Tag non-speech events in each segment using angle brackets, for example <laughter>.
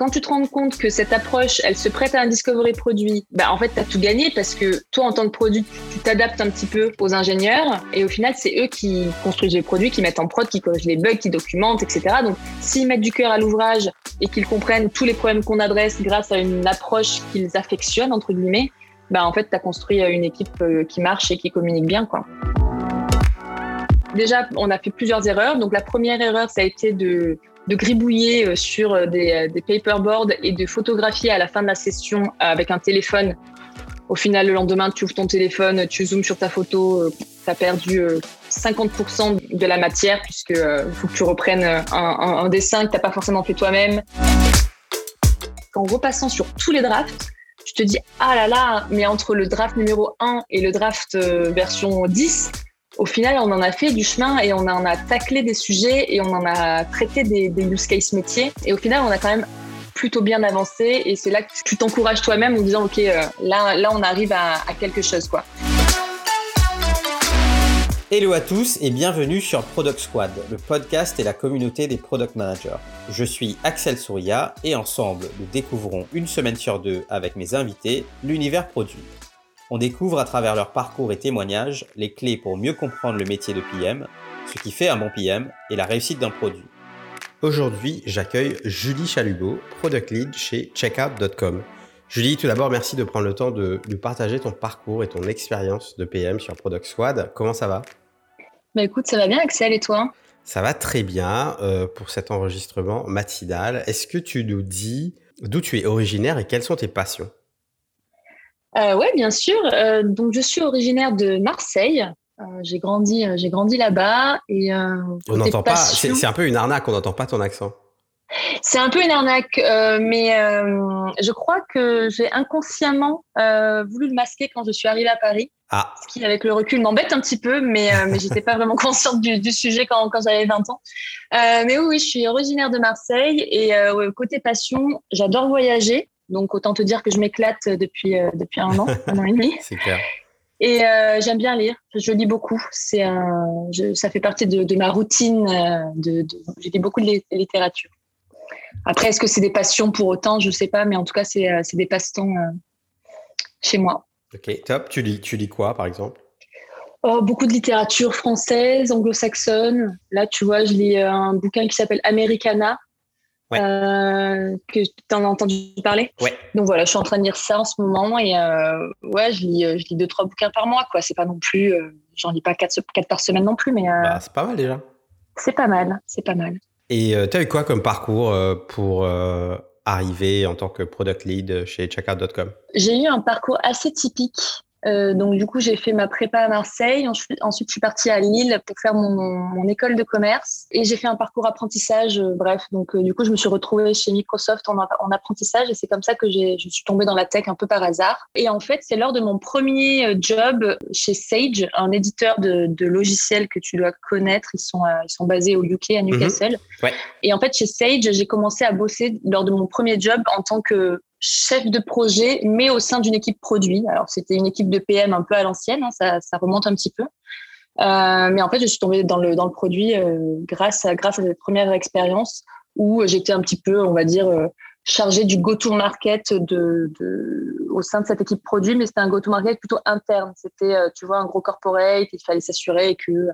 quand tu te rends compte que cette approche, elle se prête à un discovery produit, bah en fait, tu as tout gagné parce que toi, en tant que produit, tu t'adaptes un petit peu aux ingénieurs et au final, c'est eux qui construisent les produits, qui mettent en prod, qui corrigent les bugs, qui documentent, etc. Donc, s'ils mettent du cœur à l'ouvrage et qu'ils comprennent tous les problèmes qu'on adresse grâce à une approche qu'ils affectionnent, entre guillemets, bah en fait, tu as construit une équipe euh, qui marche et qui communique bien, quoi. Déjà, on a fait plusieurs erreurs. Donc, la première erreur, ça a été de, de gribouiller euh, sur euh, des, euh, des paperboards et de photographier à la fin de la session avec un téléphone. Au final, le lendemain, tu ouvres ton téléphone, tu zoomes sur ta photo, tu as perdu 50% de la matière puisque faut que tu reprennes un dessin que tu n'as pas forcément fait toi-même. En repassant sur tous les drafts, tu te dis, ah là là, mais entre le draft numéro 1 et le draft version 10, au final, on en a fait du chemin et on en a taclé des sujets et on en a traité des, use case métiers. Et au final, on a quand même plutôt bien avancé et c'est là que tu t'encourages toi-même en disant, OK, euh, là, là, on arrive à, à quelque chose, quoi. Hello à tous et bienvenue sur Product Squad, le podcast et la communauté des product managers. Je suis Axel Souria et ensemble, nous découvrons une semaine sur deux avec mes invités l'univers produit. On découvre à travers leur parcours et témoignages les clés pour mieux comprendre le métier de PM, ce qui fait un bon PM et la réussite d'un produit. Aujourd'hui, j'accueille Julie Chalubo, Product Lead chez Checkout.com. Julie, tout d'abord, merci de prendre le temps de nous partager ton parcours et ton expérience de PM sur Product Squad. Comment ça va? Bah écoute, ça va bien Axel et toi? Ça va très bien euh, pour cet enregistrement matinal. Est-ce que tu nous dis d'où tu es originaire et quelles sont tes passions? Euh, Oui, bien sûr. Euh, donc, je suis originaire de Marseille. Euh, j'ai grandi, euh, j'ai grandi là-bas et euh, on n'entend pas. C'est un peu une arnaque. On n'entend pas ton accent. C'est un peu une arnaque, mais je crois que j'ai inconsciemment voulu le masquer quand je suis arrivée à Paris. Ah. Ce qui, avec le recul, m'embête un petit peu, mais, mais j'étais pas vraiment <laughs> consciente du, du sujet quand, quand j'avais 20 ans. mais oui, oui, je suis originaire de Marseille et côté passion, j'adore voyager. Donc autant te dire que je m'éclate depuis euh, depuis un an, un an et demi. <laughs> C'est clair. Et euh, j'aime bien lire. Je lis beaucoup. C'est ça fait partie de, de ma routine. Euh, de, de, je lis beaucoup de littérature. Après, est-ce que c'est des passions pour autant? Je sais pas, mais en tout cas, c'est c'est des passe-temps chez moi. Ok, top. Tu lis tu lis quoi, par exemple? Oh, beaucoup de littérature française, anglo-saxonne. Là, tu vois, je lis un bouquin qui s'appelle Americana ouais. euh, que tu en as entendu parler? Ouais. Donc voilà, je suis en train de lire ça en ce moment et euh, ouais, je lis, je lis deux trois bouquins par mois quoi. C'est pas non plus, euh, j'en lis pas quatre, quatre par semaine non plus, mais euh, bah, c'est pas mal déjà. C'est pas mal, c'est pas mal. Et tu as eu quoi comme parcours pour arriver en tant que product lead chez checkout.com J'ai eu un parcours assez typique. Euh, donc du coup, j'ai fait ma prépa à Marseille. Ensuite, je suis partie à Lille pour faire mon, mon école de commerce et j'ai fait un parcours apprentissage. Euh, bref, donc euh, du coup, je me suis retrouvée chez Microsoft en, en apprentissage et c'est comme ça que je suis tombée dans la tech un peu par hasard. Et en fait, c'est lors de mon premier job chez Sage, un éditeur de, de logiciels que tu dois connaître. Ils sont ils sont basés au UK à Newcastle. Mmh. Ouais. Et en fait, chez Sage, j'ai commencé à bosser lors de mon premier job en tant que chef de projet, mais au sein d'une équipe produit. Alors, c'était une équipe de PM un peu à l'ancienne, hein, ça, ça, remonte un petit peu. Euh, mais en fait, je suis tombée dans le, dans le produit euh, grâce, à, grâce à cette première expérience où j'étais un petit peu, on va dire, euh, chargée du go-to-market de, de, au sein de cette équipe produit, mais c'était un go-to-market plutôt interne. C'était, euh, tu vois, un gros corporate, il fallait s'assurer que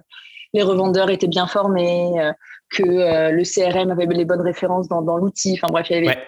les revendeurs étaient bien formés, euh, que le CRM avait les bonnes références dans, dans l'outil. Enfin bref, il y avait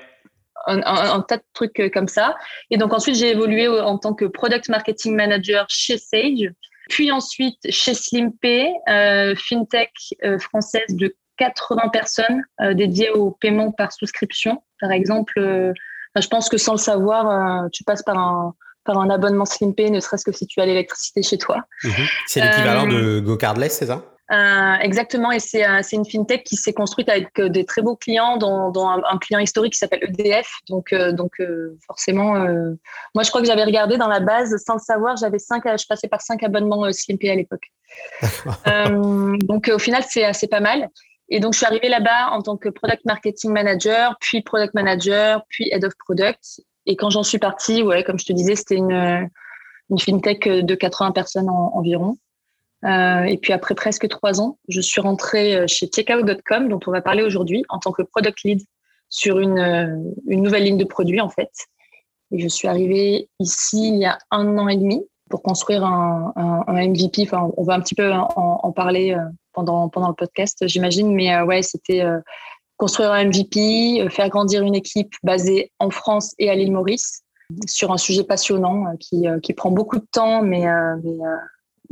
un, un, un, tas de trucs euh, comme ça. Et donc ensuite, j'ai évolué en tant que product marketing manager chez Sage, puis ensuite chez Slimpay, euh, fintech euh, française de 80 personnes euh, dédiées au paiement par souscription. Par exemple, euh, je pense que sans le savoir, euh, tu passes par un par un abonnement Slimpay, ne serait-ce que si tu as l'électricité chez toi. Mmh. C'est l'équivalent de GoCardless, c'est ça? Euh, exactement, et c'est euh, une fintech qui s'est construite avec euh, des très beaux clients, dont, dont un, un, client historique qui s'appelle EDF. Donc, euh, donc euh, forcément, euh, moi je crois que j'avais regardé dans la base, sans le savoir, j'avais cinq, je passais par cinq abonnements Slimpay à l'époque. donc au final, c'est pas mal. Et donc je suis arrivée là-bas en tant que product marketing manager, puis product manager, puis head of product. Et quand j'en suis partie, ouais, comme je te disais, c'était une, une fintech de 80 personnes en, environ. Euh, et puis après presque trois ans, je suis rentrée euh, chez checkout.com, dont on va parler aujourd'hui, en tant que product lead sur une, une nouvelle ligne de produit en fait. Et je suis arrivée ici il y a un an et demi pour construire un, MVP. Enfin, on va un petit peu en, parler pendant, pendant le podcast, j'imagine. Mais ouais, c'était construire un MVP, faire grandir une équipe basée en France et à l'île Maurice sur un sujet passionnant qui, qui prend beaucoup de temps, mais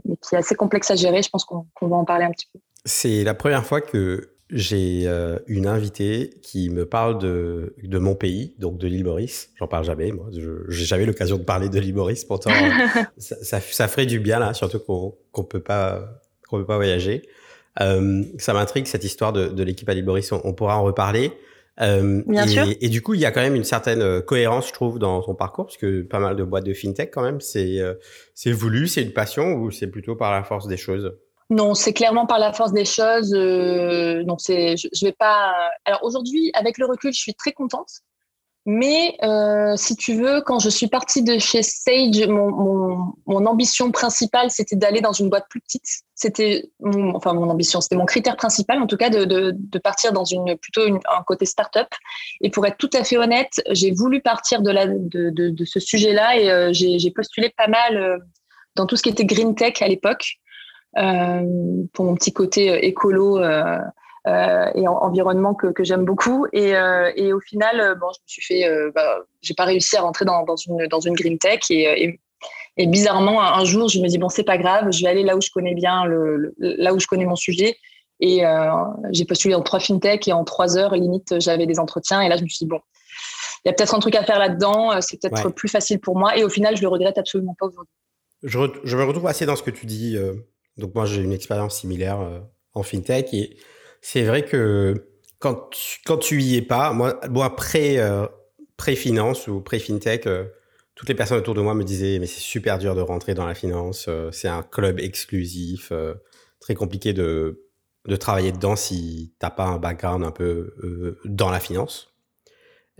mais qui est assez complexe à gérer. Je pense qu'on va en parler un petit peu. C'est la première fois que j'ai euh, une invitée qui me parle de, de mon pays, donc de l'île Maurice. J'en parle jamais, moi. Je n'ai jamais l'occasion de parler de l'île Maurice. Pourtant, <laughs> ça, ça, ferait du bien, là, surtout qu'on ne peut, peut pas voyager. Euh, ça m'intrigue, cette histoire de, de l'équipe à l'île Maurice. On, pourra en reparler. Euh, Bien et, sûr. et, du coup, il y a quand même une certaine euh, cohérence, je trouve, dans ton parcours, parce que pas mal de boîtes de fintech, quand même, c'est euh, c'est voulu, c'est une passion, ou c'est plutôt par la force des choses? Non, c'est clairement par la force des choses. Euh, non, c'est, je, je vais pas. Alors aujourd'hui, avec le recul, je suis très contente mais euh, si tu veux, quand je suis partie de chez Sage, mon, mon, mon ambition principale, c'était d'aller dans une boîte plus petite. C'était enfin mon ambition, c'était mon critère principal, en tout cas, de, de, de partir dans une plutôt une, un côté start-up. Et pour être tout à fait honnête, j'ai voulu partir de, la, de, de, ce sujet-là et euh, j'ai postulé pas mal euh, dans tout ce qui était green tech à l'époque euh, pour mon petit côté euh, écolo. Euh, et en, environnement que, que j'aime beaucoup. Et, euh, et, au final, euh, bon, je me suis fait, bah, j'ai pas réussi à rentrer dans, dans, une, dans une green tech. Et, et, et bizarrement, un, jour, je me dis bon, c'est pas grave, je vais aller là où je connais bien, le, le là où je connais mon sujet. Et euh, j'ai postulé en trois fintech et en trois heures, limite, j'avais des entretiens. Et là, je me suis dit bon, il y a peut-être un truc à faire là-dedans. C'est peut-être ouais. plus facile pour moi. Et au final, je le regrette absolument pas aujourd'hui. Je, je, me retrouve assez dans ce que tu dis. donc moi, j'ai une expérience similaire en fintech et c'est vrai que quand tu, quand tu y es pas, moi, moi pré, euh, pré-finance ou pré-fintech, euh, toutes les personnes autour de moi me disaient mais c'est super dur de rentrer dans la finance, euh, c'est un club exclusif, très compliqué de, de travailler dedans si t'as pas un background un peu dans la finance.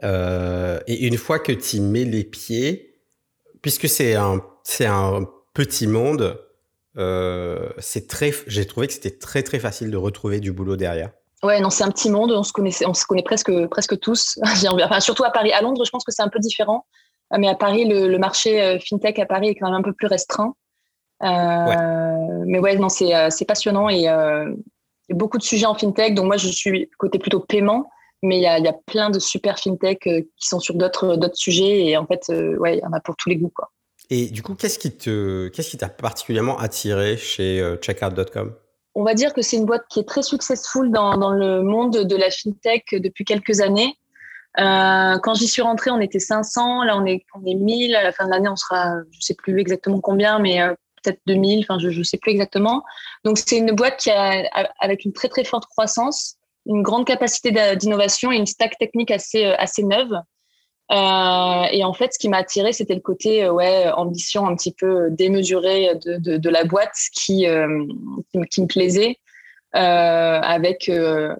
Et une fois que tu mets les pieds, puisque c'est un, c'est un petit monde, euh, c'est très, j'ai trouvé que c'était très très facile de retrouver du boulot derrière. Ouais, non, c'est un petit monde. On se connaît, on se connaît presque presque tous. <laughs> enfin, surtout à Paris. À Londres, je pense que c'est un peu différent. Mais à Paris, le, le, marché fintech à Paris est quand même un peu plus restreint. Euh, ouais. Mais ouais, non, c'est c'est passionnant et euh, il y a beaucoup de sujets en fintech. Donc moi, je suis côté plutôt paiement, mais il y a, y a plein de super fintech qui sont sur d'autres d'autres sujets et en fait, ouais, il y en a pour tous les goûts, quoi. Et du coup, qu'est-ce qui te, qu'est-ce qui t'a particulièrement attiré chez euh, checkout.com On va dire que c'est une boîte qui est très successful dans, dans le monde de la fintech depuis quelques années. Euh, quand j'y suis rentrée, on était 500. Là, on est, on est 1000. À la fin de l'année, on sera, je sais plus exactement combien, mais euh, peut-être 2000. Enfin, je, je sais plus exactement. Donc, c'est une boîte qui a, avec une très très forte croissance, une grande capacité d'innovation et une stack technique assez assez neuve. Euh, et en fait, ce qui m'a attiré, c'était le côté euh, ouais ambition un petit peu démesurée de, de, de la boîte qui, euh, qui, qui, me plaisait, euh, avec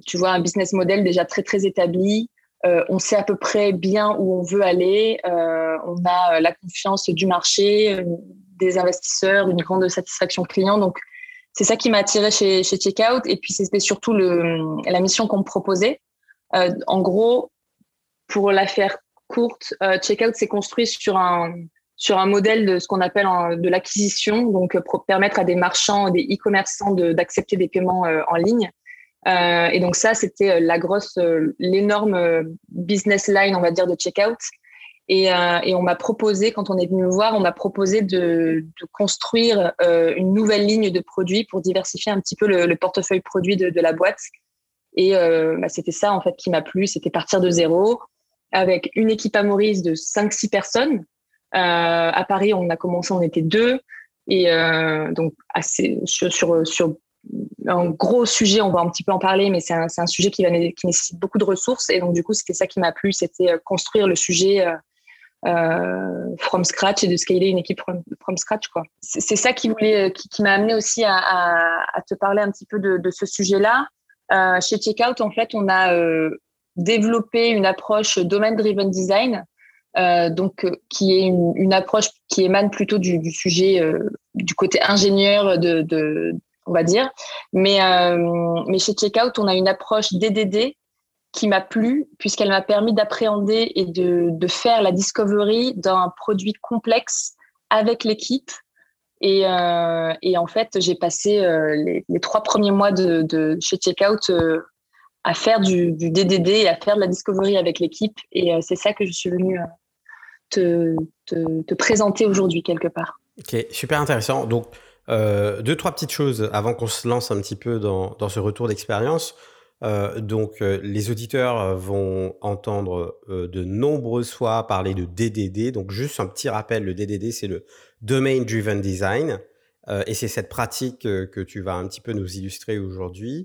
tu vois un business model déjà très très établi. on sait à peu près bien où on veut aller. on a la confiance du marché, des investisseurs, une grande satisfaction client. Donc c'est ça qui m'a attiré chez, chez Checkout. Et puis c'était surtout le, la mission qu'on me proposait. en gros, pour la faire courte, euh, Checkout s'est construit sur un, sur un modèle de ce qu'on appelle de l'acquisition, donc pour permettre à des marchands, des e-commerçants d'accepter de, des paiements euh, en ligne. Euh, et donc ça, c'était la grosse, l'énorme business line, on va dire, de Checkout. Et, et on m'a proposé, quand on est venu me voir, on m'a proposé de, de construire une nouvelle ligne de produits pour diversifier un petit peu le, le portefeuille produit de, de, la boîte. Et bah, c'était ça en fait qui m'a plu, c'était partir de zéro, avec une équipe à Maurice de 5-6 personnes. Euh, à Paris, on a commencé, on était deux. Et euh, donc, assez, sur, sur, un gros sujet, on va un petit peu en parler, mais c'est un, un, sujet qui, va, qui nécessite beaucoup de ressources. Et donc, du coup, c'était ça qui m'a plu, c'était euh, construire le sujet from scratch et de scaler une équipe from, scratch. C'est ça qui, qui, m'a amené aussi à, te parler un petit peu de, ce sujet-là. Chez Checkout, en fait, on a développer une approche domain-driven design, euh, donc euh, qui est une, approche qui émane plutôt du, sujet euh, du côté ingénieur de, on va dire. Mais, mais chez Checkout, on a une approche DDD qui m'a plu puisqu'elle m'a permis d'appréhender et de, de, faire la discovery d'un produit complexe avec l'équipe. Et, et, en fait, j'ai passé les, trois premiers mois de, chez Checkout à faire du, DDD et à faire de la discovery avec l'équipe. Et euh, c'est ça que je suis venue te, te, te, présenter aujourd'hui quelque part. Ok, super intéressant. Donc, deux, trois petites choses avant qu'on se lance un petit peu dans, ce retour d'expérience. Euh, donc, euh, les auditeurs vont entendre euh, de nombreuses fois parler de DDD. Donc, juste un petit rappel, le DDD, c'est le Domain Driven Design. et c'est cette pratique que tu vas un petit peu nous illustrer aujourd'hui.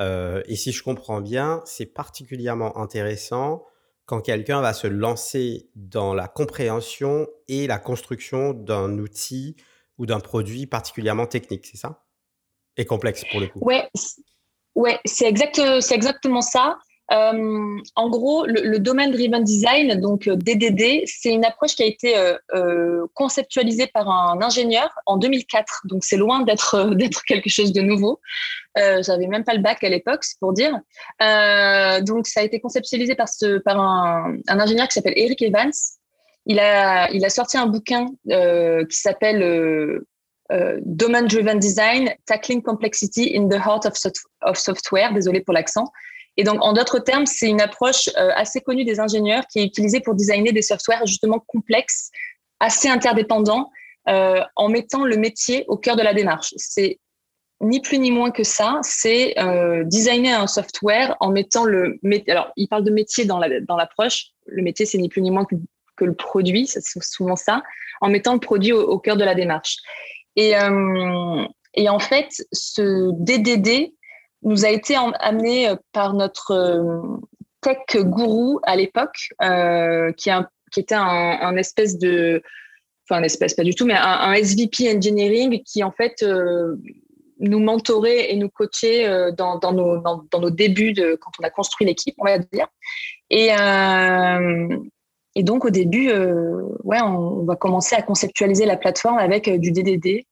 Et si je comprends bien, c'est particulièrement intéressant quand quelqu'un va se lancer dans la compréhension et la construction d'un outil ou d'un produit particulièrement technique, c'est ça? Et complexe pour le coup. Ouais, Ouais, c'est exact, c'est exactement ça. Euh, en gros, le, le domaine driven design, donc DDD, euh, c'est une approche qui a été euh, conceptualisée par un ingénieur en 2004. Donc c'est loin d'être <laughs> d'être quelque chose de nouveau. J'avais même pas le bac à l'époque, c'est pour dire. Donc ça a été conceptualisé par ce par un, ingénieur qui s'appelle Eric Evans. Il a il a sorti un bouquin qui s'appelle euh, Domain Driven Design, Tackling Complexity in the Heart of, of Software, désolé pour l'accent. Et donc, en d'autres termes, c'est une approche euh, assez connue des ingénieurs qui est utilisée pour designer des softwares justement complexes, assez interdépendants, euh, en mettant le métier au cœur de la démarche. C'est ni plus ni moins que ça, c'est euh, designer un software en mettant le métier. Alors, il parle de métier dans l'approche. La, dans le métier, c'est ni plus ni moins que, le produit, c'est souvent ça, en mettant le produit au, cœur de la démarche. Et, et en fait, ce DDD nous a été amené par notre euh, tech gourou à l'époque, euh, qui, qui, était un, espèce de, enfin un espèce pas du tout, mais un, SVP engineering qui en fait euh, nous mentorait et nous coachait euh, dans, dans, nos, dans, nos débuts de quand on a construit l'équipe, on va dire. Et, euh, et donc, au début, euh, ouais, on, va commencer à conceptualiser la plateforme avec euh, du DDD.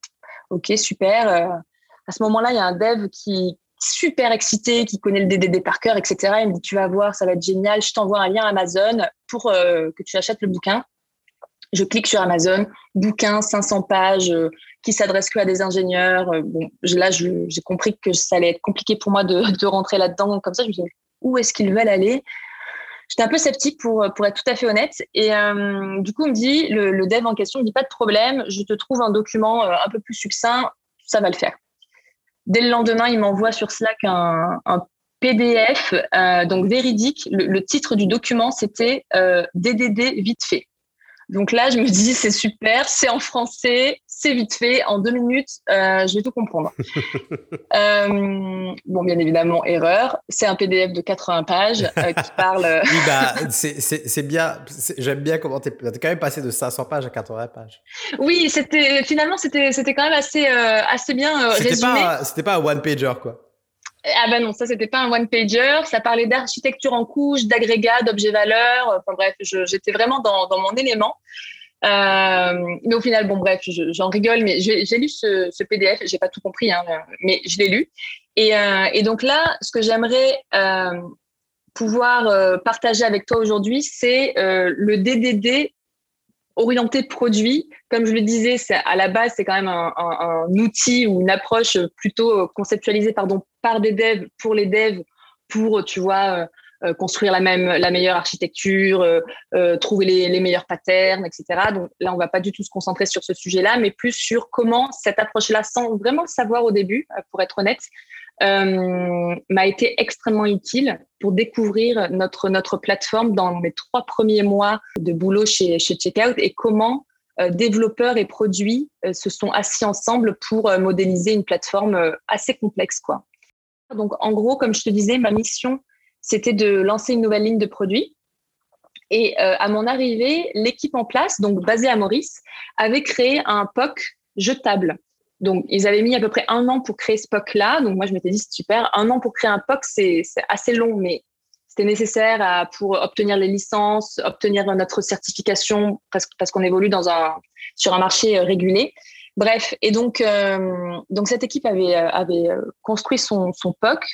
Ok, super. Euh, à ce moment-là, il y a un dev qui super excité, qui connaît le DDD par cœur, etc. Il me dit, tu vas voir, ça va être génial. Je t'envoie un lien Amazon pour que tu achètes le bouquin. Je clique sur Amazon, bouquin, 500 pages, qui s'adresse que à des ingénieurs. bon, là, j'ai compris que ça allait être compliqué pour moi de, <laughs> de rentrer là-dedans. Comme ça, je me suis dit, où est-ce qu'ils veulent aller? J'étais un peu sceptique pour, pour être tout à fait honnête. Et euh, du coup, il me dit, le, le, dev en question, me dit pas de problème, je te trouve un document euh, un peu plus succinct, ça va le faire. Dès le lendemain, il m'envoie sur Slack un, PDF, euh, donc véridique. Le, le, titre du document, c'était euh, DDD vite fait. Donc là, je me dis, c'est super, c'est en français, c'est vite fait, en deux minutes, euh, je vais tout comprendre. <laughs> euh, bon, bien évidemment, erreur. C'est un PDF de 80 pages euh, qui <laughs> parle. Euh, oui, bah, c'est bien. J'aime bien comment tu es, quand même passé de 500 pages à 80 pages. Oui, c'était finalement, c'était quand même assez, euh, assez bien résumé. C'était pas un one-pager, quoi. Ah ben non, ça c'était pas un one pager. Ça parlait d'architecture en couche, d'agrégats, d'objets valeurs. Enfin bref, j'étais vraiment dans, dans, mon élément. Euh, mais au final, bon bref, j'en rigole, mais j'ai lu ce, ce PDF. J'ai pas tout compris, hein, mais je l'ai lu. Et, euh, et, donc là, ce que j'aimerais euh, pouvoir partager avec toi aujourd'hui, c'est le DDD orienté produit, comme je le disais, à la base c'est quand même un, un, outil ou une approche plutôt conceptualisée pardon par des devs pour les devs pour tu vois euh, construire la même la meilleure architecture, euh, euh, trouver les, les, meilleurs patterns, etc. Donc là on va pas du tout se concentrer sur ce sujet-là, mais plus sur comment cette approche-là, sans vraiment le savoir au début, pour être honnête, euh, m'a été extrêmement utile pour découvrir notre, notre plateforme dans mes trois premiers mois de boulot chez, chez Checkout et comment euh, développeurs et produits euh, se sont assis ensemble pour modéliser une plateforme assez complexe. Quoi. Donc, en gros, comme je te disais, ma mission, c'était de lancer une nouvelle ligne de produits. Et à mon arrivée, l'équipe en place, donc basée à Maurice, avait créé un POC jetable. Donc, ils avaient mis à peu près un an pour créer ce POC-là. Donc, moi, je m'étais dit, super. Un an pour créer un POC, c'est assez long, mais c'était nécessaire pour obtenir les licences, obtenir notre certification, parce, qu'on évolue sur un marché régulé. Bref, et donc, euh, donc cette équipe avait, avait construit son, POC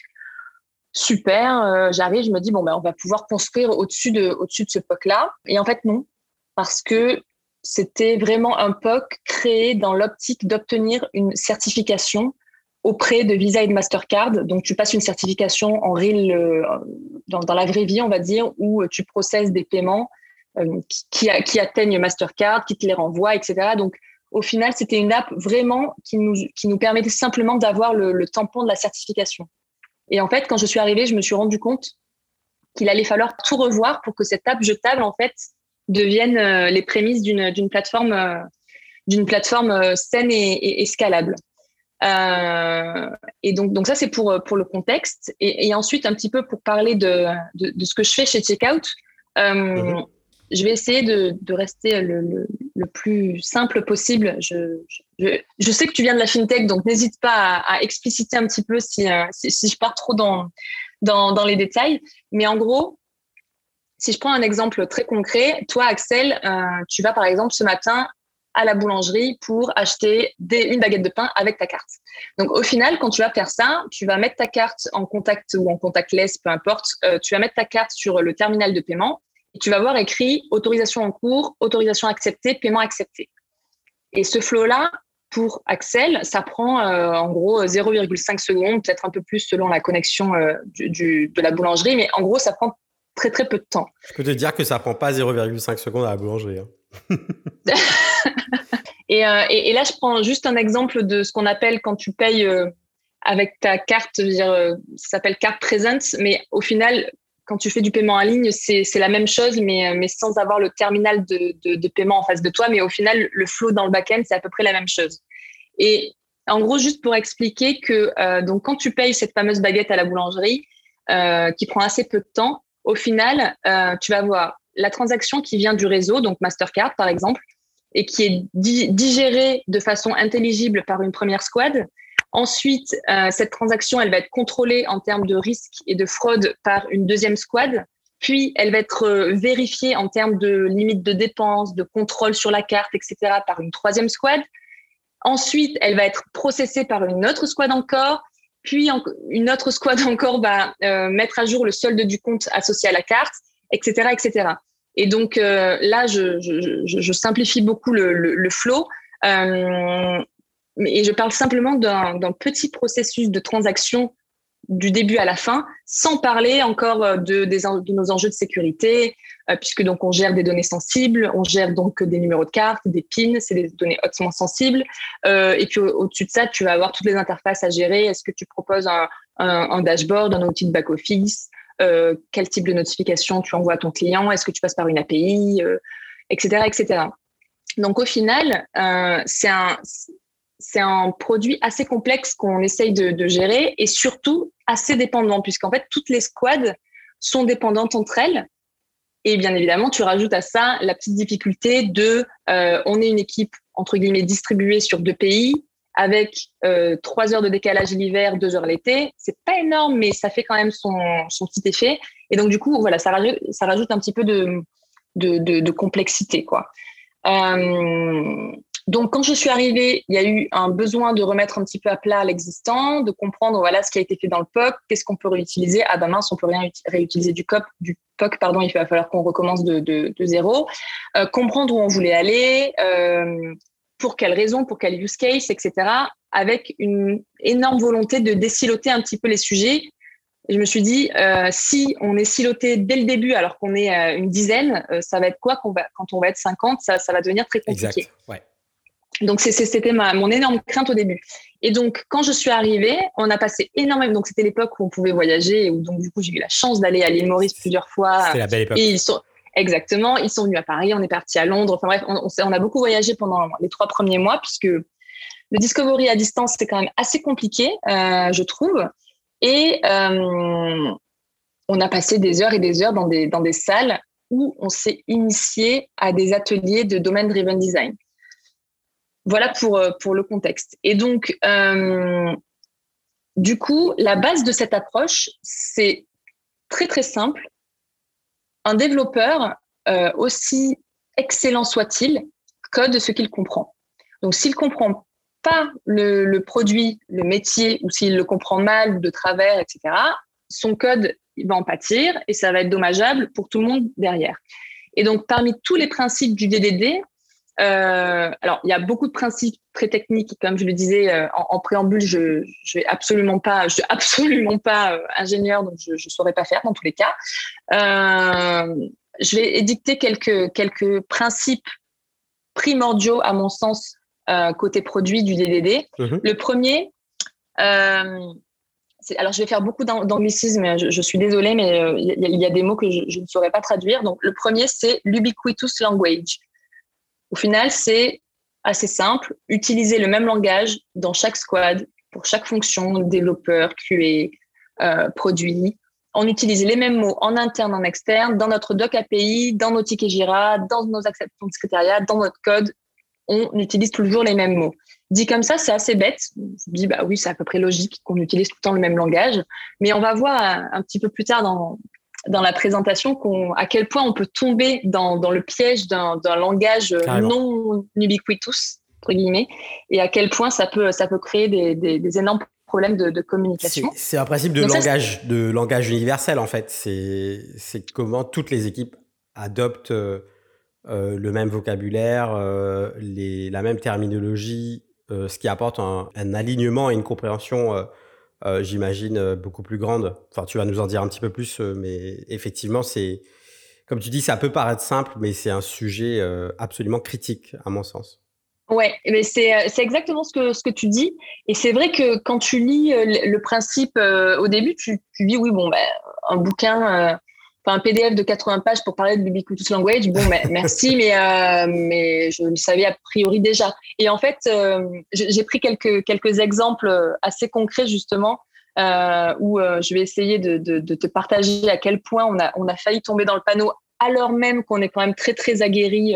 super, j'arrive, je me dis, bon, ben, on va pouvoir construire au-dessus de, ce POC-là. Et en fait, non, parce que c'était vraiment un POC créé dans l'optique d'obtenir une certification auprès de Visa et de Mastercard. Donc, tu passes une certification en real, euh, dans, la vraie vie, on va dire, où tu processes des paiements euh, qui, qui, atteignent Mastercard, qui te les renvoient, etc. Donc, au final, c'était une app vraiment qui nous, qui nous permettait simplement d'avoir le, le tampon de la certification. Et en fait, quand je suis arrivée, je me suis rendu compte qu'il allait falloir tout revoir pour que cette app jetable, en fait, devienne euh, les prémices d'une plateforme, d'une plateforme saine et, et scalable. Euh, et donc, donc ça, c'est pour, pour le contexte. Et, ensuite, un petit peu pour parler de, de, ce que je fais chez Checkout, euh, mhm. Je vais essayer de, rester le, plus simple possible. Je, sais que tu viens de la fintech, donc n'hésite pas à, expliciter un petit peu si, euh, je pars trop dans, les détails. Mais en gros, si je prends un exemple très concret, toi, Axel, tu vas par exemple ce matin à la boulangerie pour acheter une baguette de pain avec ta carte. Donc au final, quand tu vas faire ça, tu vas mettre ta carte en contact ou en contactless, peu importe, euh, tu vas mettre ta carte sur le terminal de paiement et tu vas voir écrit autorisation en cours, autorisation acceptée, paiement accepté. Et ce flow-là, pour Axel, ça prend euh, en gros 0,5 secondes, peut-être un peu plus selon la connexion euh, du, de la boulangerie, mais en gros, ça prend très très peu de temps. Je peux te dire que ça prend pas 0,5 secondes à la boulangerie. Hein. <laughs> <laughs> Euh, et, et, là, je prends juste un exemple de ce qu'on appelle quand tu payes avec ta carte, dire, ça s'appelle carte présente, mais au final, quand tu fais du paiement en ligne, c'est la même chose, mais, mais sans avoir le terminal de, paiement en face de toi. Mais au final, le flow dans le back-end, c'est à peu près la même chose. Et en gros, juste pour expliquer que donc quand tu payes cette fameuse baguette à la boulangerie, qui prend assez peu de temps, au final, tu vas voir la transaction qui vient du réseau, donc Mastercard par exemple, et qui est digérée de façon intelligible par une première squad. Ensuite, euh, cette transaction, elle va être contrôlée en termes de risque et de fraude par une deuxième squad. Puis, elle va être euh, vérifiée en termes de limite de dépenses, de contrôle sur la carte, etc., par une troisième squad. Ensuite, elle va être processée par une autre squad encore. Puis, une autre squad <laughs> encore va euh, mettre à jour le solde du compte associé à la carte etc., etc. Et donc là, je, simplifie beaucoup le, le, flow. Et je parle simplement d'un petit processus de transaction du début à la fin, sans parler encore euh, de, nos enjeux de sécurité, puisque donc on gère des données sensibles, on gère donc des numéros de carte, des pins, c'est des données hautement sensibles. et puis au-dessus de ça, tu vas avoir toutes les interfaces à gérer. Est-ce que tu proposes un, dashboard, un outil de back-office euh, quel type de notification tu envoies à ton client, est-ce que tu passes par une API, etc., euh, etc. Donc au final, euh, c'est un, c'est un produit assez complexe qu'on essaye de, gérer et surtout assez dépendant, puisqu'en fait, toutes les squads sont dépendantes entre elles. Et bien évidemment, tu rajoutes à ça la petite difficulté de on est une équipe entre guillemets distribuée sur deux pays, avec euh, trois heures de décalage l'hiver, deux heures l'été. C'est pas énorme, mais ça fait quand même son, son, petit effet. Et donc, du coup, voilà, ça rajoute, ça rajoute un petit peu de, de, de, complexité, quoi. Euh, donc, quand je suis arrivée, il y a eu un besoin de remettre un petit peu à plat l'existant, de comprendre voilà ce qui a été fait dans le POC, qu'est-ce qu'on peut réutiliser? Ah ben mince, on peut rien réutiliser du, COP, du POC, pardon, il va falloir qu'on recommence de, zéro. Euh, comprendre où on voulait aller, euh, pour quelles raisons, pour quel use case, etc., avec une énorme volonté de désiloter un petit peu les sujets. Je me suis dit, euh, si on est siloté dès le début alors qu'on est euh, une dizaine, euh, ça va être quoi va, quand on va être 50 ça, ça va devenir très compliqué. Exact. Ouais. Donc c'était mon énorme crainte au début. Et donc quand je suis arrivée, on a passé énormément. Donc c'était l'époque où on pouvait voyager, où donc du coup j'ai eu la chance d'aller à l'île Maurice plusieurs fois. C'était la belle époque. Et ils sont, Exactement. Ils sont venus à Paris, on est parti à Londres. Enfin bref, on, on, a beaucoup voyagé pendant les trois premiers mois puisque le discovery à distance, c'était quand même assez compliqué, euh, je trouve. Et euh, on a passé des heures et des heures dans des, dans des salles où on s'est initié à des ateliers de domaine driven design. Voilà pour, euh, pour le contexte. Et donc, euh, du coup, la base de cette approche, c'est très très simple un développeur, aussi excellent soit-il, code ce qu'il comprend. Donc, s'il comprend pas le, produit, le métier, ou s'il le comprend mal, de travers, etc., son code va en pâtir et ça va être dommageable pour tout le monde derrière. Et donc, parmi tous les principes du DDD, euh, alors, il y a beaucoup de principes très techniques, comme je le disais euh, en, préambule. Je, je vais absolument pas, je suis absolument pas euh, ingénieur, donc je ne saurais pas faire dans tous les cas. je vais édicter quelques quelques principes primordiaux à mon sens côté produit du DDD. Mhm. Le premier, alors je vais faire beaucoup d'anglicisme, je, je, suis désolée, mais il y, a des mots que je, je, ne saurais pas traduire. Donc le premier, c'est l'ubiquitous language. Au final, c'est assez simple. Utiliser le même langage dans chaque squad, pour chaque fonction, développeur, QA, euh, produit. On utilise les mêmes mots en interne, en externe, dans notre doc API, dans nos tickets Jira, dans nos acceptations de secrétariat, dans notre code. On utilise toujours les mêmes mots. Dit comme ça, c'est assez bête. Je me dis, bah oui, c'est à peu près logique qu'on utilise tout le temps le même langage. Mais on va voir un petit peu plus tard dans, dans la présentation à quel point on peut tomber dans, dans le piège d'un langage non ubiquitous, entre guillemets, et à quel point ça peut, ça peut créer des, des, énormes problèmes de, de communication. C'est un principe de langage, de langage universel, en fait. C'est comment toutes les équipes adoptent euh, euh, le même vocabulaire, euh, la même terminologie, ce qui apporte un, alignement et une compréhension euh, j'imagine, euh, beaucoup plus grande. Enfin, tu vas nous en dire un petit peu plus, euh, mais effectivement, c'est, comme tu dis, ça peut paraître simple, mais c'est un sujet absolument critique, à mon sens. Ouais, mais c'est exactement ce que ce que tu dis. Et c'est vrai que quand tu lis le, principe au début, tu, tu dis oui bon ben un bouquin un PDF de 80 pages pour parler de l'ubiquitous language, bon, merci, mais, euh, mais je le savais a priori déjà. Et en fait, euh, j'ai pris quelques, quelques exemples assez concrets, justement, euh, où je vais essayer de, de, te partager à quel point on a, on a failli tomber dans le panneau, alors même qu'on est quand même très, très aguerri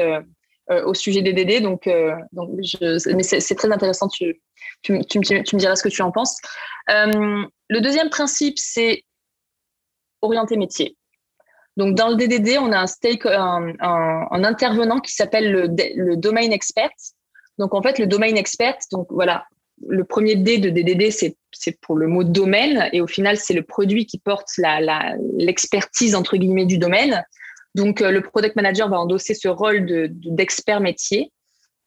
au sujet des DD. Donc, donc mais c'est très intéressant, tu, tu, tu, tu, me diras ce que tu en penses. le deuxième principe, c'est orienter métier. Donc, dans le DDD, on a un, intervenant qui s'appelle le, le domain expert. Donc, en fait, le domain expert, donc voilà, le premier D de DDD, c'est pour le mot domaine, et au final, c'est le produit qui porte l'expertise, entre guillemets, du domaine. Donc, euh, le product manager va endosser ce rôle d'expert métier.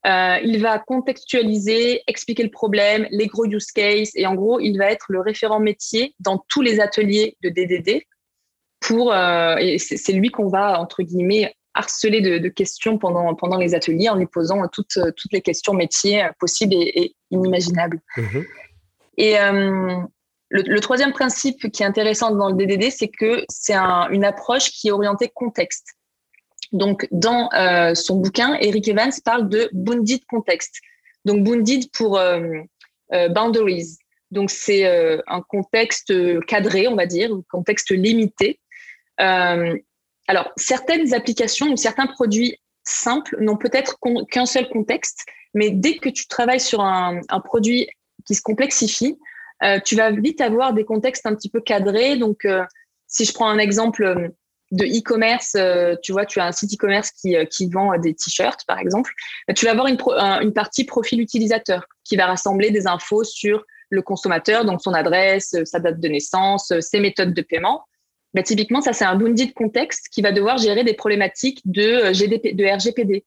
Euh, il va contextualiser, expliquer le problème, les gros use cases, et en gros, il va être le référent métier dans tous les ateliers de DDD pour euh, et c'est lui qu'on va entre guillemets harceler de, questions pendant pendant les ateliers en lui posant toutes toutes les questions métiers possibles et, inimaginables. Mhm. Et euh, le, troisième principe qui est intéressant dans le DDD, c'est que c'est une approche qui est orientée contexte. Donc, dans euh, son bouquin, Eric Evans parle de bounded contexte. Donc, bounded pour boundaries. Donc, c'est un contexte cadré, on va dire, un contexte limité. Euh, alors, certaines applications ou certains produits simples n'ont peut-être qu'un seul contexte, mais dès que tu travailles sur un, produit qui se complexifie, euh, tu vas vite avoir des contextes un petit peu cadrés. Donc, euh, si je prends un exemple de e-commerce, tu vois, tu as un site e-commerce qui, vend des t-shirts, par exemple, tu vas avoir une partie profil utilisateur qui va rassembler des infos sur le consommateur, donc son adresse, sa date de naissance, ses méthodes de paiement. Bah, typiquement, ça, c'est un bounty de contexte qui va devoir gérer des problématiques de, euh, GDP, de RGPD,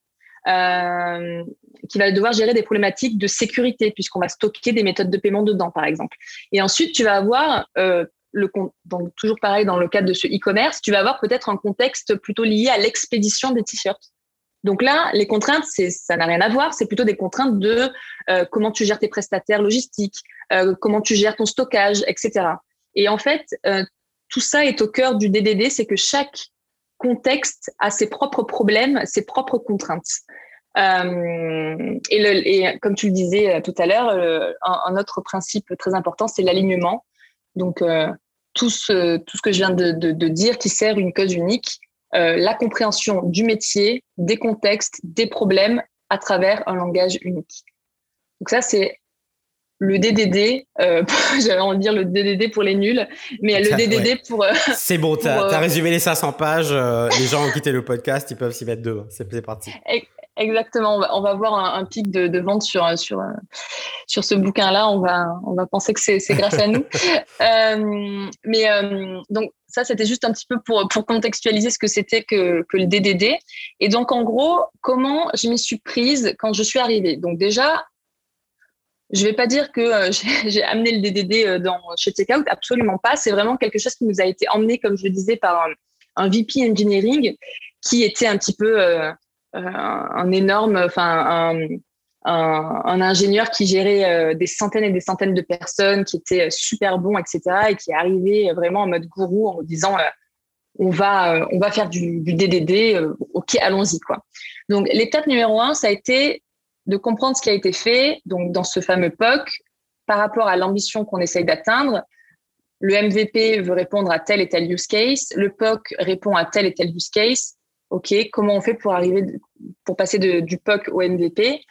euh, qui va devoir gérer des problématiques de sécurité, puisqu'on va stocker des méthodes de paiement dedans, par exemple. Et ensuite, tu vas avoir, euh, le, donc, toujours pareil dans le cadre de ce e-commerce, tu vas avoir peut-être un contexte plutôt lié à l'expédition des t-shirts. Donc là, les contraintes, ça n'a rien à voir. C'est plutôt des contraintes de euh, comment tu gères tes prestataires logistiques, euh, comment tu gères ton stockage, etc. Et en fait, euh, tout ça est au cœur du DDD, c'est que chaque contexte a ses propres problèmes, ses propres contraintes. Euh, et, comme tu le disais euh, tout à l'heure, euh, un, autre principe très important, c'est l'alignement. Donc, tout, ce, que je viens de, dire qui sert une cause unique, la compréhension du métier, des contextes, des problèmes à travers un langage unique. Donc ça, c'est le DDD, euh, <laughs> j'allais en dire le DDD pour les nuls, mais le DDD pour. Euh, <laughs> c'est bon, t'as as euh, résumé les 500 pages. les gens ont quitté le podcast, ils peuvent s'y mettre deux. C'est parti. Exactement, on va, voir un, pic de, vente sur, sur, sur ce bouquin-là. On va, on va penser que c'est grâce à nous. <laughs> Euh, mais euh, donc, ça, c'était juste un petit peu pour, pour contextualiser ce que c'était que, que, le DDD. Et donc, en gros, comment je m'y suis prise quand je suis arrivée? Donc, déjà, je ne vais pas dire que euh, <laughs> j'ai amené le DDD dans, chez Checkout, absolument pas. C'est vraiment quelque chose qui nous a été emmené, comme je le disais, par un, VP Engineering qui était un petit peu un énorme, enfin, un, un, ingénieur qui gérait euh, des centaines et des centaines de personnes, qui était euh, super bon, etc., et qui est arrivé vraiment en mode gourou en disant euh, on va on va faire du, DDD, ok, allons-y. Donc l'étape numéro un, ça a été de comprendre ce qui a été fait dans ce fameux POC par rapport à l'ambition qu'on essaye d'atteindre. Le MVP veut répondre à tel et tel use case, le POC répond à tel et tel use case. Ok, comment on fait pour arriver pour passer du POC au MVP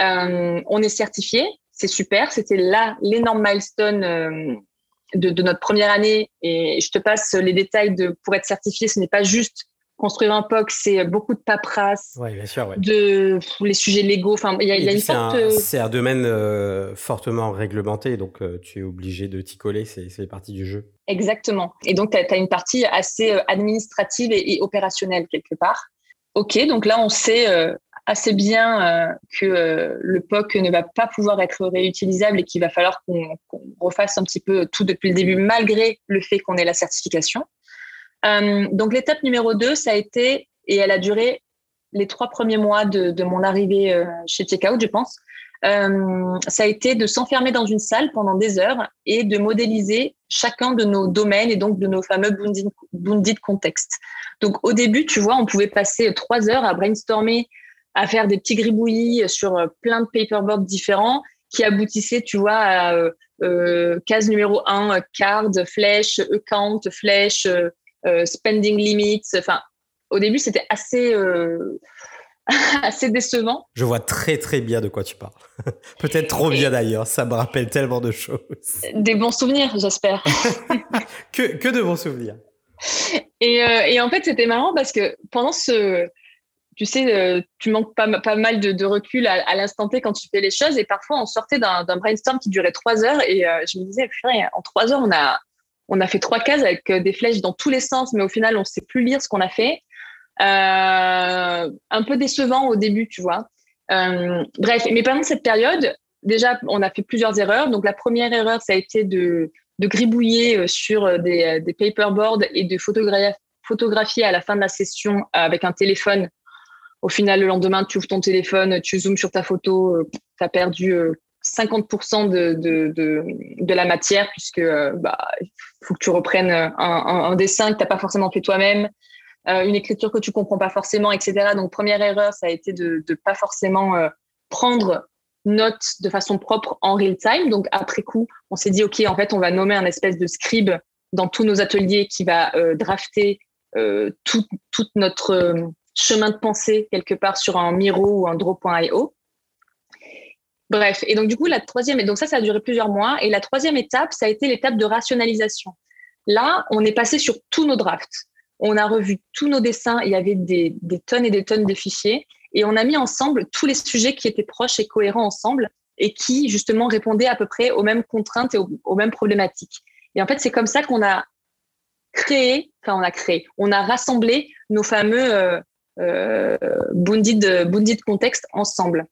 euh, on est certifié, c'est super. C'était là l'énorme milestone euh, de, notre première année. Et je te passe les détails de pour être certifié, ce n'est pas juste construire un POC, c'est beaucoup de paperasse, ouais, bien sûr, de les sujets légaux. Enfin, il y a, une sorte. C'est un, domaine euh, fortement réglementé, donc tu es obligé de t'y coller. C'est partie du jeu. Exactement. Et donc, tu as, une partie assez administrative et, opérationnelle quelque part. Ok, donc là, on sait assez bien euh, que euh, le POC ne va pas pouvoir être réutilisable et qu'il va falloir qu'on refasse un petit peu tout depuis le début, malgré le fait qu'on ait la certification. Euh, donc l'étape numéro 2, ça a été, et elle a duré les trois premiers mois de, mon arrivée chez Checkout, je pense, ça a été de s'enfermer dans une salle pendant des heures et de modéliser chacun de nos domaines et donc de nos fameux Bundy de contexte. Donc au début, tu vois, on pouvait passer trois heures à brainstormer à faire des petits gribouillis sur euh, plein de paperboards différents qui aboutissaient, tu vois, à euh, euh case numéro 1, card, flèche, account, flèche, euh, spending limits. Enfin, au début, c'était assez, <laughs> assez décevant. Je vois très, très bien de quoi tu parles. <laughs> Peut-être trop bien d'ailleurs. Ça me rappelle tellement de choses. Des bons souvenirs, j'espère. <laughs> que, que de bons souvenirs. Et, et en fait, c'était marrant parce que pendant ce, tu sais, euh, tu manques pas, pas mal de, recul à, l'instant T quand tu fais les choses. Et parfois, on sortait d'un brainstorm qui durait trois heures et euh, je me disais, en trois heures, on a, on a fait trois cases avec euh, des flèches dans tous les sens, mais au final, on ne sait plus lire ce qu'on a fait. un peu décevant au début, tu vois. bref, mais pendant cette période, déjà, on a fait plusieurs erreurs. Donc, la première erreur, ça a été de, gribouiller sur des, paperboards et de photographier, à la fin de la session avec un téléphone au final, le lendemain, tu ouvres ton téléphone, tu zoomes sur ta photo, euh, tu as perdu 50% euh, de, de, de, la matière puisque euh, bah, il faut que tu reprennes un, dessin que tu n'as pas forcément fait toi-même, une écriture que tu comprends pas forcément, etc. Donc, première erreur, ça a été de ne pas forcément prendre note de façon propre en real time. Donc, après coup, on s'est dit, OK, en fait, on va nommer un espèce de scribe dans tous nos ateliers qui va drafter toute notre chemin de pensée quelque part sur un Miro ou un Draw.io. Bref, et donc du coup, la troisième, et donc ça, ça a duré plusieurs mois. Et la troisième étape, ça a été l'étape de rationalisation. Là, on est passé sur tous nos drafts. On a revu tous nos dessins. Il y avait des, tonnes et des tonnes de fichiers. Et on a mis ensemble tous les sujets qui étaient proches et cohérents ensemble et qui, justement, répondaient à peu près aux mêmes contraintes et aux mêmes problématiques. Et en fait, c'est comme ça qu'on a créé, enfin, on a créé, on a rassemblé nos fameux euh, euh, contexte ensemble.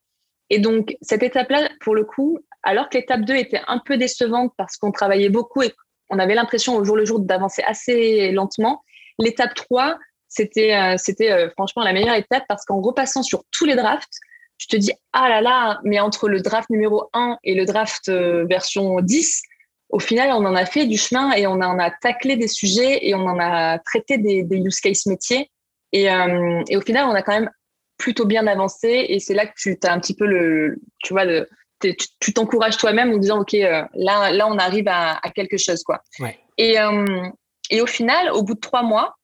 Et donc, cette étape-là, pour le coup, alors que l'étape 2 était un peu décevante parce qu'on travaillait beaucoup et on avait l'impression au jour le jour d'avancer assez lentement, l'étape 3, c'était euh, euh, franchement la meilleure étape parce qu'en repassant sur tous les drafts, je te dis, ah là là, mais entre le draft numéro 1 et le draft euh, version 10, au final, on en a fait du chemin et on en a taclé des sujets et on en a traité des, des use case métiers. Et, au final, on a quand même plutôt bien avancé. Et c'est là que tu as un petit peu le, tu vois, le, tu t'encourages toi-même en disant, OK, euh, là, là, on arrive à, à quelque chose, quoi. Ouais. Et, euh, et au final, au bout de trois mois,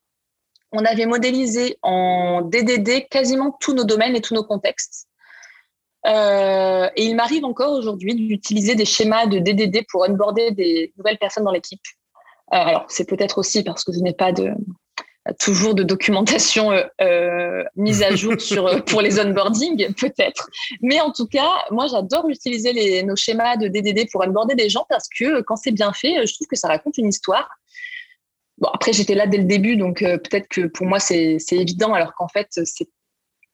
on avait modélisé en DDD quasiment tous nos domaines et tous nos contextes. Euh, et il m'arrive encore aujourd'hui d'utiliser des schémas de DDD pour onboarder des nouvelles personnes dans l'équipe. Alors, c'est peut-être aussi parce que je n'ai pas de, toujours de documentation euh, euh, mise à jour euh, pour les onboarding, peut-être. Mais en tout cas, moi, j'adore utiliser nos schémas de DDD pour onboarder des gens parce que quand c'est bien fait, je trouve que ça raconte une histoire. Bon, après, j'étais là dès le début, donc peut-être que pour moi, c'est évident, alors qu'en fait, c'est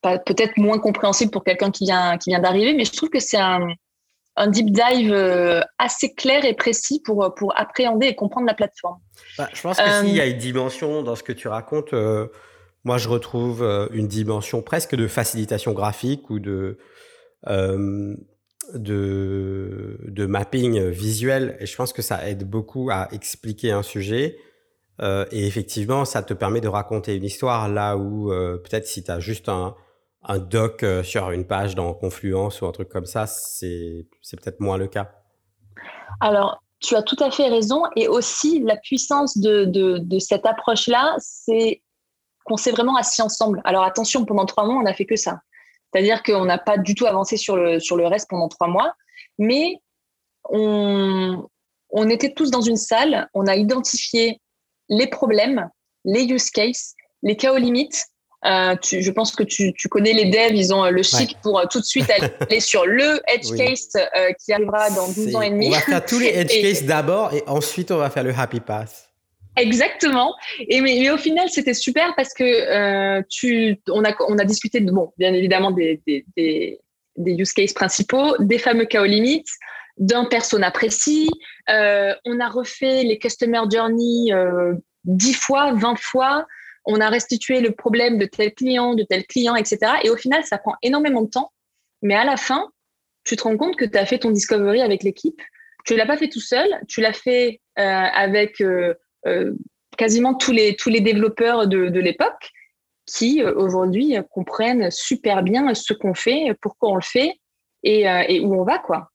peut-être moins compréhensible pour quelqu'un qui vient d'arriver, mais je trouve que c'est un, un deep dive euh, assez clair et précis pour, pour appréhender et comprendre la plateforme. Bah, je pense que s'il y a euh, une dimension dans ce que tu racontes, euh, moi je retrouve une dimension presque de facilitation graphique ou de, de, de, mapping visuel. Et je pense que ça aide beaucoup à expliquer un sujet. et effectivement, ça te permet de raconter une histoire là où peut-être si tu as juste un, un doc euh, sur une page dans Confluence ou un truc comme ça, c'est peut-être moins le cas. Alors, tu as tout à fait raison. Et aussi, la puissance de, de, cette approche-là, c'est qu'on s'est vraiment assis ensemble. Alors, attention, pendant trois mois, on n'a fait que ça. C'est-à-dire qu'on n'a pas du tout avancé sur le, sur le reste pendant trois mois. Mais on, on était tous dans une salle, on a identifié les problèmes, les use cases, les cas aux limites euh, je pense que tu, connais les devs, ils ont euh, le chic pour euh, tout de suite aller <laughs> sur le edge case qui arrivera dans 12 ans et demi. On va faire tous les <laughs> edge cases d'abord et ensuite on va faire le happy pass. Exactement. Et mais, au final, c'était super parce que tu, on a, on a discuté de, bon, bien évidemment des, des, des, use cases principaux, des fameux cas aux limites, d'un persona précis. on a refait les customer journey 10 fois, 20 fois on a restitué le problème de tel client, de tel client, etc. Et au final, ça prend énormément de temps. Mais à la fin, tu te rends compte que tu as fait ton discovery avec l'équipe. Tu ne l'as pas fait tout seul, tu l'as fait euh, avec euh, euh, quasiment tous les, tous les développeurs de, l'époque qui aujourd'hui comprennent super bien ce qu'on fait, pourquoi on le fait et, où on va. quoi.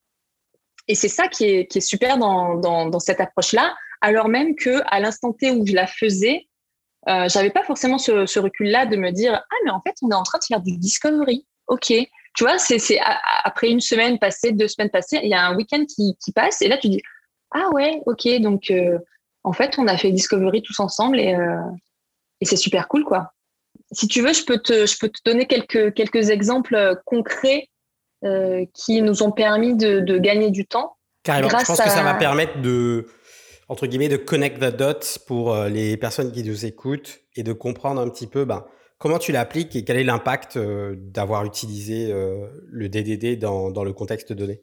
Et c'est ça qui est, super dans, dans cette approche-là, alors même que à l'instant T où je la faisais, euh, j'avais pas forcément ce, recul-là de me dire ah mais en fait on est en train de faire du discovery. Ok, tu vois, c'est après une semaine passée, deux semaines passées, il y a un week-end qui, passe et là tu dis ah ouais, ok, donc euh, en fait on a fait discovery tous ensemble et, euh, et c'est super cool quoi. Si tu veux, je peux te, je peux te donner quelques, quelques exemples concrets qui nous ont permis de, de gagner du temps. Carrément, je pense que ça va permettre de entre guillemets, de connect the dots pour euh, les personnes qui nous écoutent et de comprendre un petit peu ben, comment tu l'appliques et quel est l'impact euh, d'avoir utilisé euh, le DDD dans, dans, le contexte donné?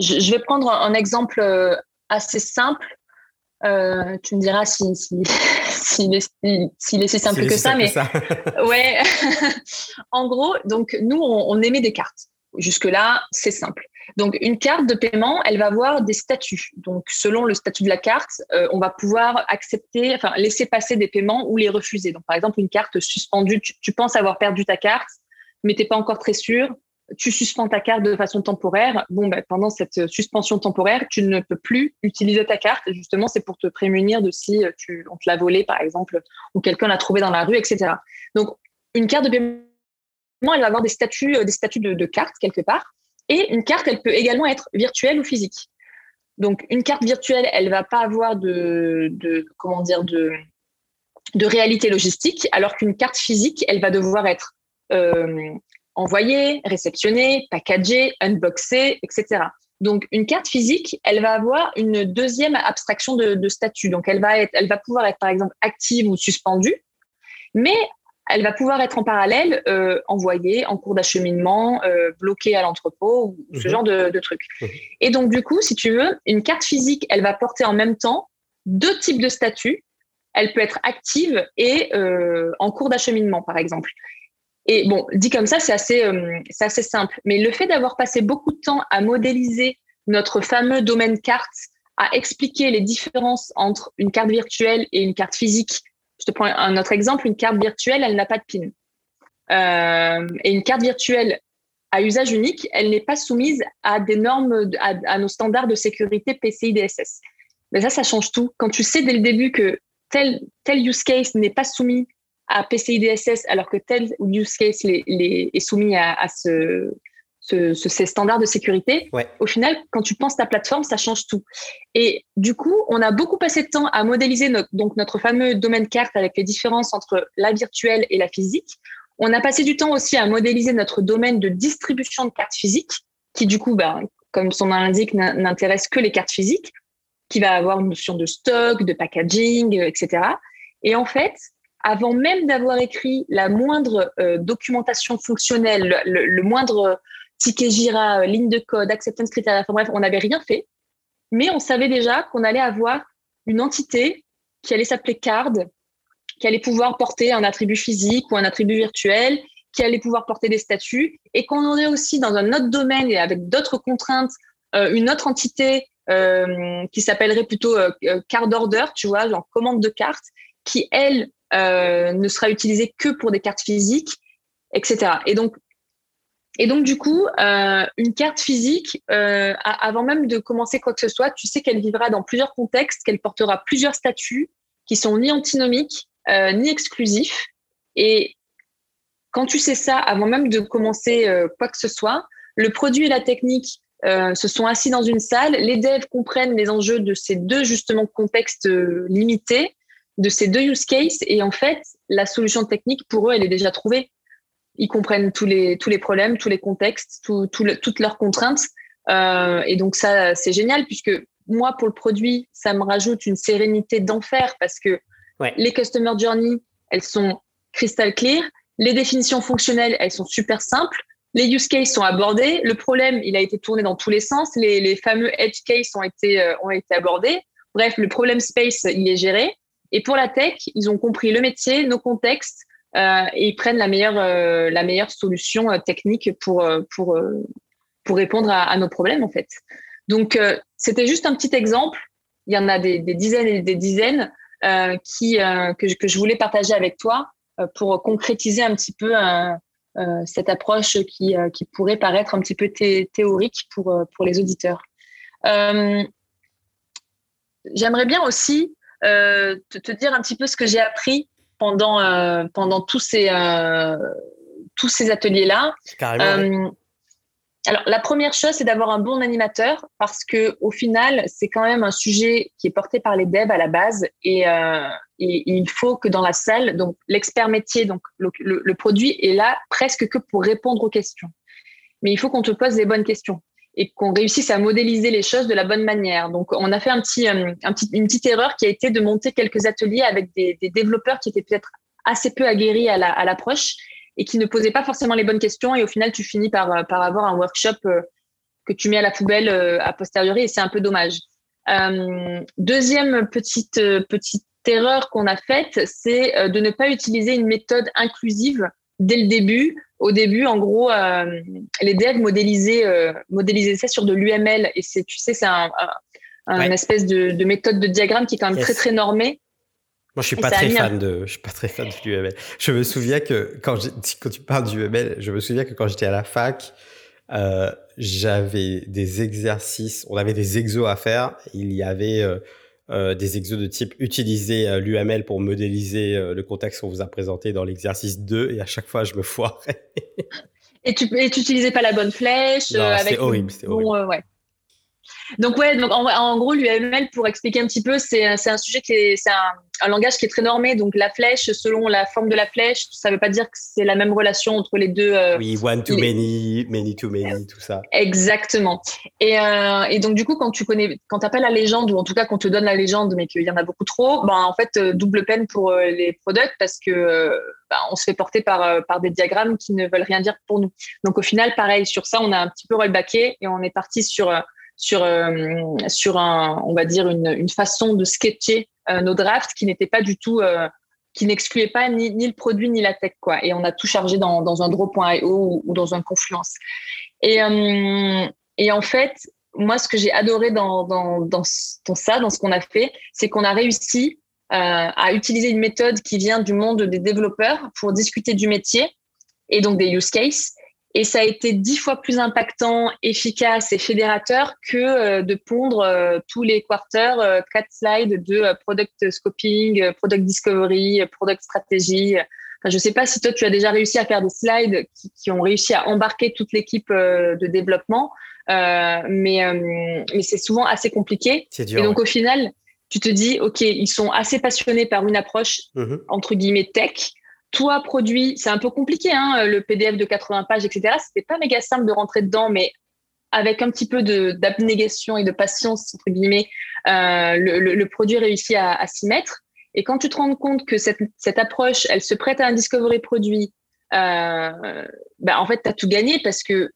Je, vais prendre un, exemple assez simple. tu me diras s'il si, si, <laughs> si, est si simple que ça, mais <laughs> ouais. <laughs> en gros, donc nous, on, on émet des cartes. Jusque-là, c'est simple. Donc, une carte de paiement, elle va avoir des statuts. Donc, selon le statut de la carte, euh, on va pouvoir accepter, enfin, laisser passer des paiements ou les refuser. Donc, par exemple, une carte suspendue, tu, penses avoir perdu ta carte, mais tu n'es pas encore très sûr. Tu suspends ta carte de façon temporaire. Bon, ben, pendant cette suspension temporaire, tu ne peux plus utiliser ta carte. justement, c'est pour te prémunir de si tu, on te l'a volée, par exemple, ou quelqu'un l'a trouvée dans la rue, etc. Donc, une carte de paiement, elle va avoir des statuts, euh, des statuts de carte quelque part. Et une carte, elle peut également être virtuelle ou physique. Donc, une carte virtuelle, elle va pas avoir de, de, réalité logistique, alors qu'une carte physique, elle va devoir être euh, envoyée, réceptionnée, packagée, unboxée, etc. Donc, une carte physique, elle va avoir une deuxième abstraction de, statut. Donc, elle va, elle va pouvoir être, par exemple, active ou suspendue, mais elle va pouvoir être en parallèle euh, envoyée en cours d'acheminement, euh, bloquée à l'entrepôt ou ce mhm. genre de, de trucs. Mhm. Et donc, du coup, si tu veux, une carte physique, elle va porter en même temps deux types de statuts. Elle peut être active et euh, en cours d'acheminement, par exemple. Et bon, dit comme ça, c'est assez, euh, c'est assez simple. Mais le fait d'avoir passé beaucoup de temps à modéliser notre fameux domaine carte, à expliquer les différences entre une carte virtuelle et une carte physique je te prends un autre exemple, une carte virtuelle, elle n'a pas de PIN. Euh, et une carte virtuelle à usage unique, elle n'est pas soumise à des normes, à, nos standards de sécurité PCI DSS. Mais ça, ça change tout. Quand tu sais dès le début que tel, tel use case n'est pas soumis à PCI DSS alors que tel use case est soumis à, ce, ces standards de sécurité. Au final, quand tu penses ta plateforme, ça change tout. Et du coup, on a beaucoup passé de temps à modéliser notre, donc notre fameux domaine carte avec les différences entre la virtuelle et la physique. On a passé du temps aussi à modéliser notre domaine de distribution de cartes physiques, qui du coup, ben, comme son nom l'indique, n'intéresse que les cartes physiques, qui va avoir une notion de stock, de packaging, etc. Et en fait, avant même d'avoir écrit la moindre euh, documentation fonctionnelle, le moindre ticket Jira, euh, ligne de code, acceptance criteria, enfin bref, on n'avait rien fait. Mais on savait déjà qu'on allait avoir une entité qui allait s'appeler card, qui allait pouvoir porter un attribut physique ou un attribut virtuel, qui allait pouvoir porter des statuts, et qu'on aurait aussi dans un autre domaine et avec d'autres contraintes, euh, une autre entité euh, qui s'appellerait plutôt card order, tu vois, genre commande de carte, qui, elle, ne sera utilisée que pour des cartes physiques, etc. Et donc, et donc, du coup, euh, une carte physique, euh, avant même de commencer quoi que ce soit, tu sais qu'elle vivra dans plusieurs contextes, qu'elle portera plusieurs statuts qui sont ni antinomiques, euh, ni exclusifs. Et quand tu sais ça, avant même de commencer quoi que ce soit, le produit et la technique se sont assis dans une salle, les devs comprennent les enjeux de ces deux justement contextes limités, de ces deux use cases, et en fait, la solution technique pour eux, elle est déjà trouvée ils comprennent tous les, tous les problèmes, tous les contextes, tout, toutes leurs contraintes. Euh, et donc ça, c'est génial puisque moi, pour le produit, ça me rajoute une sérénité d'enfer parce que les customer journey, elles sont crystal clear. Les définitions fonctionnelles, elles sont super simples. Les use cases sont abordés. Le problème, il a été tourné dans tous les sens. Les, les fameux edge cases ont été, euh, ont été abordés. Bref, le problème space, il est géré. Et pour la tech, ils ont compris le métier, nos contextes, et ils prennent la meilleure, euh, la meilleure solution euh, technique pour, pour, pour répondre à, nos problèmes, en fait. Donc, c'était juste un petit exemple. Il y en a des, dizaines et des dizaines qui, que, je, que, je voulais partager avec toi pour concrétiser un petit peu cette approche qui, qui pourrait paraître un petit peu théorique pour, pour les auditeurs. J'aimerais bien aussi te, dire un petit peu ce que j'ai appris pendant, euh, pendant tous ces, euh, tous ces ateliers-là. Euh, alors, la première chose, c'est d'avoir un bon animateur parce que au final, c'est quand même un sujet qui est porté par les devs à la base et, et il faut que dans la salle, donc l'expert métier, donc le, le, produit est là presque que pour répondre aux questions. Mais il faut qu'on te pose les bonnes questions et qu'on réussisse à modéliser les choses de la bonne manière. Donc, on a fait un petit, euh, une petite erreur qui a été de monter quelques ateliers avec des, développeurs qui étaient peut-être assez peu aguerris à, la, à l'approche et qui ne posaient pas forcément les bonnes questions. Et au final, tu finis par, euh, avoir un workshop euh, que tu mets à la poubelle a posteriori et c'est un peu dommage. Deuxième petite, petite erreur qu'on a faite, c'est de ne pas utiliser une méthode inclusive dès le début au début, en gros, euh, les devs modélisaient, euh, modélisaient ça sur de l'UML. Et c'est, tu sais, c'est un, un, espèce de, méthode de diagramme qui est quand même très, très normée. Moi, je suis pas très fan de, je suis pas très fan de l'UML. Je me souviens que quand, quand tu parles d'UML, je me souviens que quand j'étais à la fac, euh, j'avais des exercices, on avait des exos à faire. Il y avait euh, des exos de type utiliser euh, l'UML pour modéliser euh, le contexte qu'on vous a présenté dans l'exercice 2 et à chaque fois je me <laughs> foirais. et tu n'utilisais pas la bonne flèche C'est horrible, c'était horrible. ouais. Donc ouais, donc en, gros l'UML pour expliquer un petit peu, c'est un sujet qui est c'est un, langage qui est très normé. Donc la flèche, selon la forme de la flèche, ça veut pas dire que c'est la même relation entre les deux. Euh, oui, one to many, many to many, tout ça. Exactement. Et, euh, et donc du coup, quand tu connais, quand t'as pas la légende ou en tout cas qu'on te donne la légende, mais qu'il y en a beaucoup trop, ben en fait euh, double peine pour les products parce que ben, on se fait porter par par des diagrammes qui ne veulent rien dire pour nous. Donc au final, pareil sur ça, on a un petit peu rollbacké et on est parti sur sur, euh, sur un, on va dire une, une façon de sketcher euh, nos drafts qui n'était pas du tout, euh, qui n'excluait pas ni, ni, le produit ni la tech quoi. Et on a tout chargé dans, dans un draw.io ou, ou dans un Confluence. Et, et en fait, moi, ce que j'ai adoré dans, dans, dans, dans, ça, dans ce qu'on a fait, c'est qu'on a réussi à utiliser une méthode qui vient du monde des développeurs pour discuter du métier et donc des use cases et ça a été dix fois plus impactant, efficace et fédérateur que euh, de pondre euh, tous les quarters euh, quatre slides de product scoping, product discovery, product strategy. je ne sais pas si toi, tu as déjà réussi à faire des slides qui, ont réussi à embarquer toute l'équipe de développement, euh, mais, euh, mais c'est souvent assez compliqué. C'est dur. Et donc, au final, tu te dis, OK, ils sont assez passionnés par une approche, mm-hmm. entre guillemets, tech. Toi, produit, c'est un peu compliqué, hein, le PDF de 80 pages, etc. C'était pas méga simple de rentrer dedans, mais avec un petit peu d'abnégation et de patience, entre guillemets, le, produit réussit à, s'y mettre. Et quand tu te rends compte que cette, cette approche, elle se prête à un discovery produit, euh, bah, en fait, tu as tout gagné parce que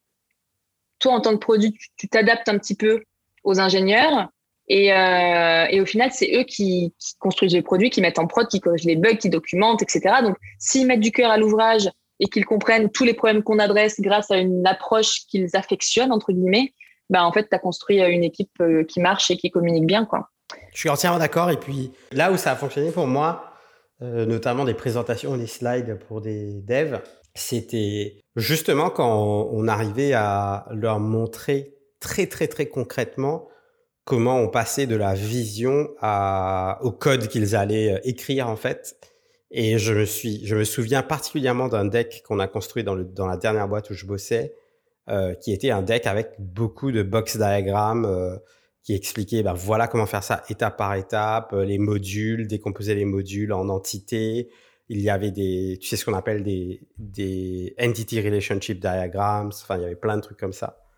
toi, en tant que produit, tu t'adaptes un petit peu aux ingénieurs. Et, euh, et au final, c'est eux qui, construisent les produits, qui mettent en prod, qui corrigent les bugs, qui documentent, etc. Donc, s'ils mettent du cœur à l'ouvrage et qu'ils comprennent tous les problèmes qu'on adresse grâce à une approche qu'ils affectionnent, entre guillemets, bah, en fait, tu as construit une équipe euh, qui marche et qui communique bien. Quoi. Je suis entièrement d'accord. Et puis là où ça a fonctionné pour moi, euh, notamment des présentations, des slides pour des devs, c'était justement quand on arrivait à leur montrer très très très concrètement comment on passait de la vision au code qu'ils allaient euh, écrire en fait. Et je me, souviens particulièrement d'un deck qu'on a construit dans, la dernière boîte où je bossais, euh, qui était un deck avec beaucoup de box diagrammes qui expliquait ben voilà comment faire ça étape par étape, euh, les modules, décomposer les modules en entités. Il y avait des, tu sais ce qu'on appelle des, des entity relationship diagrams. Enfin, il y avait plein de trucs comme ça.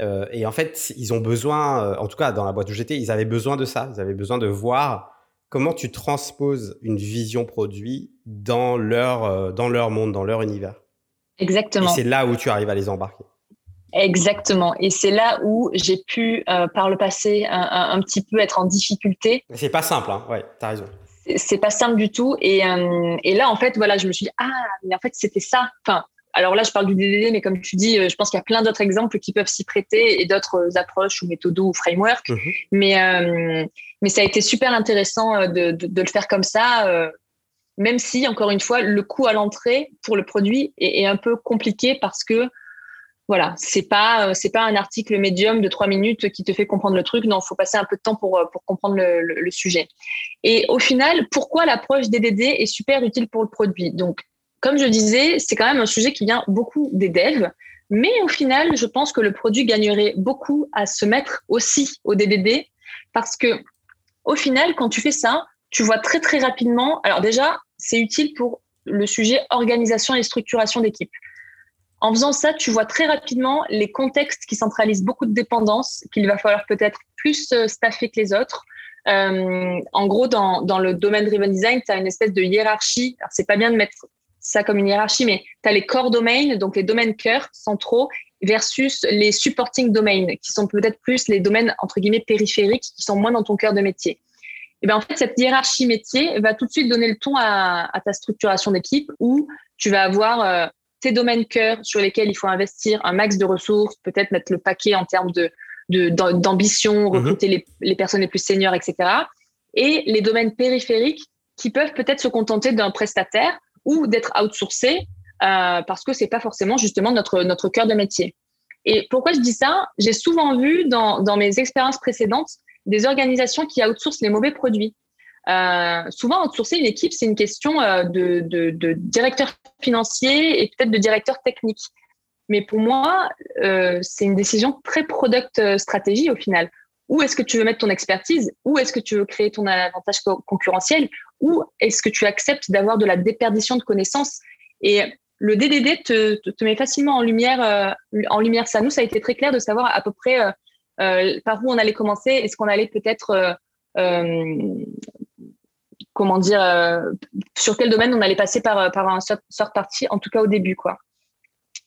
Euh, et en fait, ils ont besoin, euh, en tout cas dans la boîte où j'étais, ils avaient besoin de ça. Ils avaient besoin de voir comment tu transposes une vision produit dans leur, dans leur monde, dans leur univers. Exactement. Et c'est là où tu arrives à les embarquer. Exactement. Et c'est là où j'ai pu, euh, par le passé, un, petit peu être en difficulté. C'est pas simple, hein ouais, t'as raison. C'est pas simple du tout. Et, euh, et, là, en fait, voilà, je me suis dit, ah, mais en fait, c'était ça. Enfin, alors là, je parle du DDD, mais comme tu dis, euh, je pense qu'il y a plein d'autres exemples qui peuvent s'y prêter et d'autres approches ou méthodes ou frameworks. Mhm. Mais, mais ça a été super intéressant de, de, de le faire comme ça même si, encore une fois, le coût à l'entrée pour le produit est, est, un peu compliqué parce que voilà, c'est pas euh, c'est pas un article médium de trois minutes qui te fait comprendre le truc. Non, il faut passer un peu de temps pour euh, pour comprendre le, le, sujet. Et au final, pourquoi l'approche DDD est super utile pour le produit? Donc, comme je disais, c'est quand même un sujet qui vient beaucoup des devs. Mais au final, je pense que le produit gagnerait beaucoup à se mettre aussi au DDD parce que au final, quand tu fais ça, tu vois très très rapidement. Alors déjà, c'est utile pour le sujet organisation et structuration d'équipe. En faisant ça, tu vois très rapidement les contextes qui centralisent beaucoup de dépendances, qu'il va falloir peut-être plus euh, staffer que les autres. Euh, en gros, dans, le domaine driven design, tu as une espèce de hiérarchie. Alors, c'est pas bien de mettre ça comme une hiérarchie, mais tu as les core domains, donc les domaines cœur centraux, versus les supporting domains, qui sont peut-être plus les domaines, entre guillemets, périphériques, qui sont moins dans ton cœur de métier. Et bien, en fait, cette hiérarchie métier va tout de suite donner le ton à, à ta structuration d'équipe où tu vas avoir euh, tes domaines cœur sur lesquels il faut investir un max de ressources, peut-être mettre le paquet en termes de d'ambition, mhm. recruter les, personnes les plus seniors, etc. Et les domaines périphériques qui peuvent peut-être se contenter d'un prestataire ou d'être outsourcés euh, parce que c'est pas forcément justement notre notre cœur de métier. Et pourquoi je dis ça? J'ai souvent vu dans, dans mes expériences précédentes des organisations qui outsourcent les mauvais produits. Euh, souvent, outsourcer une équipe, c'est une question euh, de, de, directeur financier et peut-être de directeur technique. Mais pour moi, c'est une décision très product stratégie au final. Où est-ce que tu veux mettre ton expertise? Où est-ce que tu veux créer ton avantage concurrentiel? Où est-ce que tu acceptes d'avoir de la déperdition de connaissances? Et le DDD te, met facilement en lumière, en lumière ça. Nous, ça a été très clair de savoir à peu près par où on allait commencer. Est-ce qu'on allait peut-être comment dire, euh, sur quel domaine on allait passer par, par un sort partie, en tout cas au début, quoi.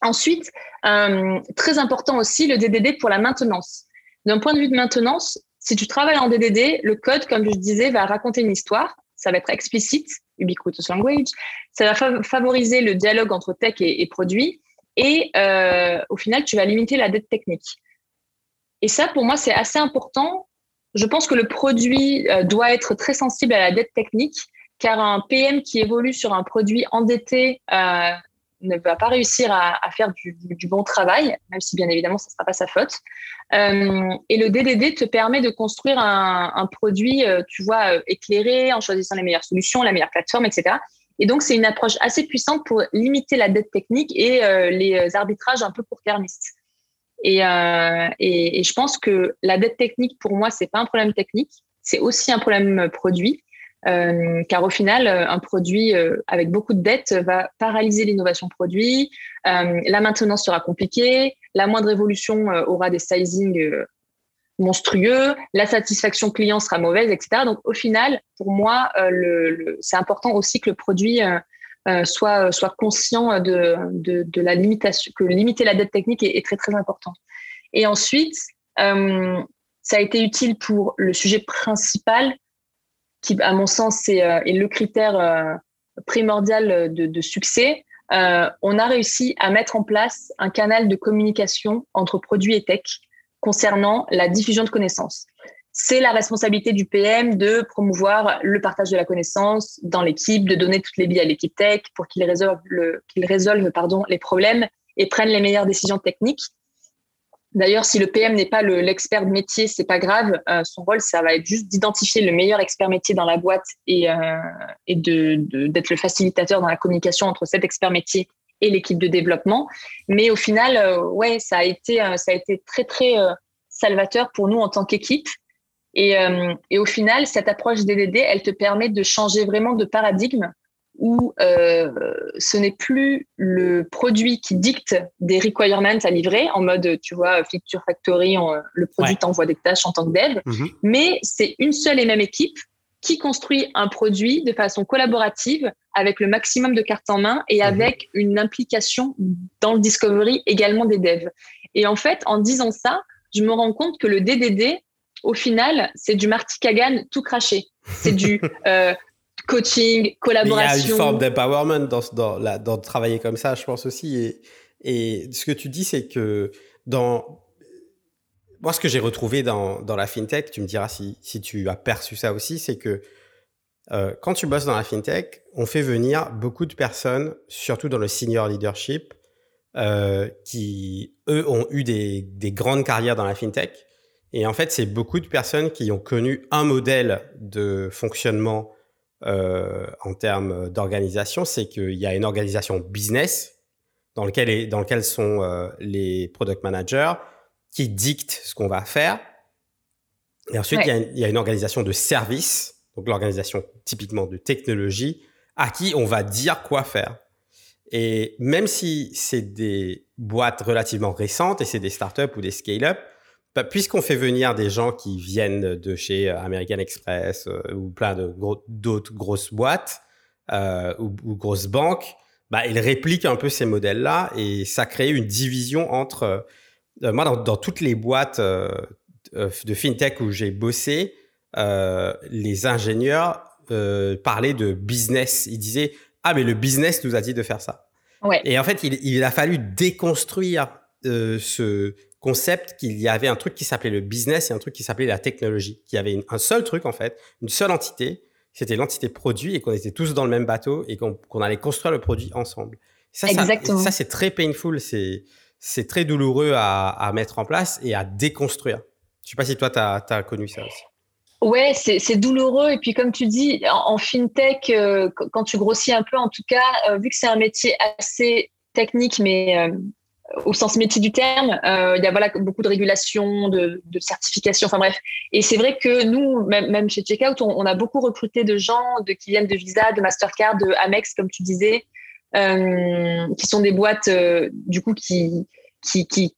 Ensuite, euh, très important aussi, le DDD pour la maintenance. D'un point de vue de maintenance, si tu travailles en DDD, le code, comme je disais, va raconter une histoire. Ça va être explicite, ubiquitous language. Ça va favoriser le dialogue entre tech et, produit. Et euh, au final, tu vas limiter la dette technique. Et ça, pour moi, c'est assez important je pense que le produit euh, doit être très sensible à la dette technique, car un PM qui évolue sur un produit endetté euh, ne va pas réussir à, faire du, bon travail, même si bien évidemment ce ne sera pas sa faute. Euh, et le DDD te permet de construire un, produit, tu vois, éclairé, en choisissant les meilleures solutions, la meilleure plateforme, etc. Et donc, c'est une approche assez puissante pour limiter la dette technique et les arbitrages un peu court-termistes. Et, et, et, je pense que la dette technique, pour moi, c'est pas un problème technique, c'est aussi un problème produit. Euh, car au final, un produit euh, avec beaucoup de dettes va paralyser l'innovation produit, euh, la maintenance sera compliquée, la moindre évolution aura des sizing monstrueux, la satisfaction client sera mauvaise, etc. Donc au final, pour moi, c'est important aussi que le produit soit, conscient de, la limitation, que limiter la dette technique est très très important. Et ensuite, ça a été utile pour le sujet principal qui, à mon sens, est, euh, est le critère euh, primordial de, de succès, euh, on a réussi à mettre en place un canal de communication entre produits et tech concernant la diffusion de connaissances. C'est la responsabilité du PM de promouvoir le partage de la connaissance dans l'équipe, de donner toutes les billes à l'équipe tech pour qu'il résolve, le, qu'il résolve pardon, les problèmes et prenne les meilleures décisions techniques. D'ailleurs, si le PM n'est pas l'expert de métier, c'est pas grave. Euh, son rôle, ça va être juste d'identifier le meilleur expert métier dans la boîte et, euh, et de, d'être le facilitateur dans la communication entre cet expert métier et l'équipe de développement. Mais au final, euh, ouais, ça a été, ça a été très très salvateur pour nous en tant qu'équipe. Et, et au final, cette approche DDD, elle te permet de changer vraiment de paradigme où euh, ce n'est plus le produit qui dicte des requirements à livrer en mode, tu vois, Feature Factory, le produit t'envoie des tâches en tant que dev, mhm. mais c'est une seule et même équipe qui construit un produit de façon collaborative avec le maximum de cartes en main et mhm. avec une implication dans le discovery également des devs. Et en fait, en disant ça, je me rends compte que le DDD, au final, c'est du Marty Kagan tout craché. C'est du <laughs> euh, coaching, collaboration. il y a une forme d'empowerment dans, dans, dans travailler comme ça, je pense aussi. Et, et ce que tu dis, c'est que dans. Moi, ce que j'ai retrouvé dans, dans, la fintech, tu me diras si, si tu as perçu ça aussi, c'est que euh, quand tu bosses dans la fintech, on fait venir beaucoup de personnes, surtout dans le senior leadership, euh, qui, eux, ont eu des, des grandes carrières dans la fintech. Et en fait, c'est beaucoup de personnes qui ont connu un modèle de fonctionnement euh, en termes d'organisation, c'est qu'il y a une organisation business dans lequel, dans lequel sont euh, les product managers qui dictent ce qu'on va faire. Et ensuite, il, y a une, organisation de service, donc l'organisation typiquement de technologie, à qui on va dire quoi faire. Et même si c'est des boîtes relativement récentes et c'est des startups ou des scale-up, bah, puisqu'on fait venir des gens qui viennent de chez euh, American Express euh, ou plein d'autres grosses boîtes euh, ou, grosses banques, bah, ils répliquent un peu ces modèles-là et ça crée une division entre. moi, dans, toutes les boîtes de fintech où j'ai bossé, les ingénieurs parlaient de business. Ils disaient Ah, mais le business nous a dit de faire ça. Et en fait, il, il a fallu déconstruire ce concept qu'il y avait un truc qui s'appelait le business et un truc qui s'appelait la technologie, qu'il y avait un seul truc en fait, une seule entité, c'était l'entité produit et qu'on était tous dans le même bateau et qu'on allait construire le produit ensemble. Ça, ça, c'est très painful, c'est très douloureux à, mettre en place et à déconstruire. Je sais pas si toi, tu as, connu ça aussi. Ouais, c'est douloureux. Et puis, comme tu dis, en, fintech, euh, quand tu grossis un peu, en tout cas, euh, vu que c'est un métier assez technique, mais euh, au sens métier du terme. Euh, il y a voilà, beaucoup de régulation, de, de certification, enfin bref. Et c'est vrai que nous, même, chez Checkout, on, a beaucoup recruté de gens de, qui viennent de Visa, de Mastercard, de Amex, comme tu disais, euh, qui sont des boîtes, euh, du coup, qui, qui, qui,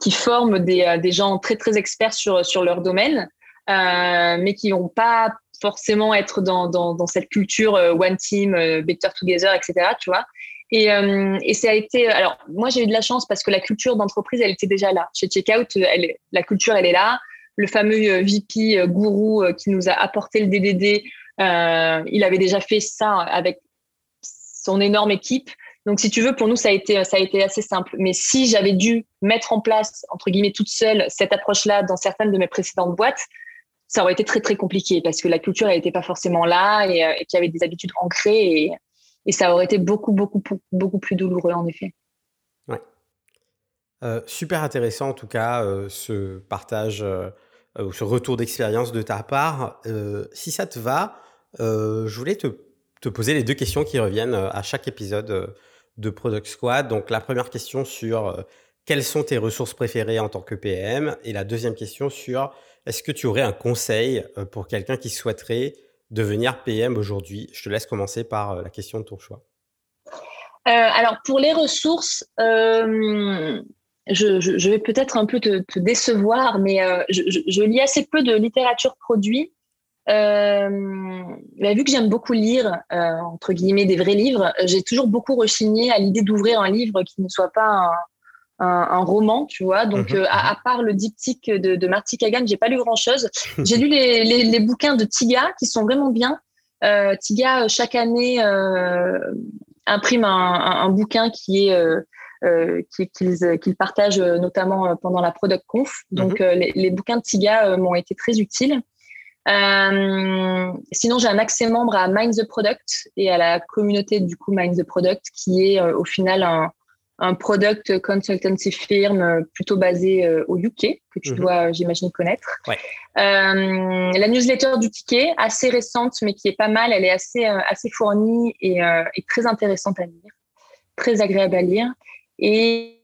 qui forment des, des, gens très, très experts sur, sur leur domaine, mais qui n'ont pas forcément être dans, dans, dans cette culture one team, better together, etc. Tu vois et, euh, et ça a été. Alors, moi, j'ai eu de la chance parce que la culture d'entreprise, elle était déjà là. Chez Checkout, elle, la culture, elle est là. Le fameux euh, VP euh, gourou qui nous a apporté le DDD, euh, il avait déjà fait ça avec son énorme équipe. Donc, si tu veux, pour nous, ça a été, ça a été assez simple. Mais si j'avais dû mettre en place, entre guillemets, toute seule, cette approche-là dans certaines de mes précédentes boîtes, ça aurait été très, très compliqué parce que la culture, elle n'était pas forcément là et, et qu'il y avait des habitudes ancrées. Et, et ça aurait été beaucoup, beaucoup, beaucoup plus douloureux, en effet. Ouais. Euh, super intéressant, en tout cas, euh, ce partage, euh, ce retour d'expérience de ta part. si ça te va, je voulais te, te poser les deux questions qui reviennent à chaque épisode de Product Squad. Donc la première question sur quelles sont tes ressources préférées en tant que PM Et la deuxième question sur est-ce que tu aurais un conseil pour quelqu'un qui souhaiterait devenir PM aujourd'hui? Je te laisse commencer par la question de ton choix. alors pour les ressources, je, vais peut-être un peu te, décevoir, mais euh, je, lis assez peu de littérature produit. Euh, vu que j'aime beaucoup lire, euh, entre guillemets, des vrais livres, j'ai toujours beaucoup rechigné à l'idée d'ouvrir un livre qui ne soit pas un, roman, tu vois. Donc, mhm. à, part le diptyque de, de Marty Kagan, j'ai pas lu grand-chose. <laughs> j'ai lu les, bouquins de Tiga qui sont vraiment bien. Tiga, chaque année, imprime un, bouquin qui est euh, qu'ils partagent euh, notamment euh, pendant la Product Conf. Donc, mhm. les, bouquins de Tiga m'ont été très utiles. sinon, j'ai un accès membre à Mind the Product et à la communauté du coup Mind the Product, qui est au final un, un product consultancy firm plutôt basé au UK, que tu mhm. dois, j'imagine, connaître. Ouais. Euh, la newsletter du ticket, assez récente, mais qui est pas mal, elle est assez, assez fournie et, euh, et, très intéressante à lire, très agréable à lire. Et,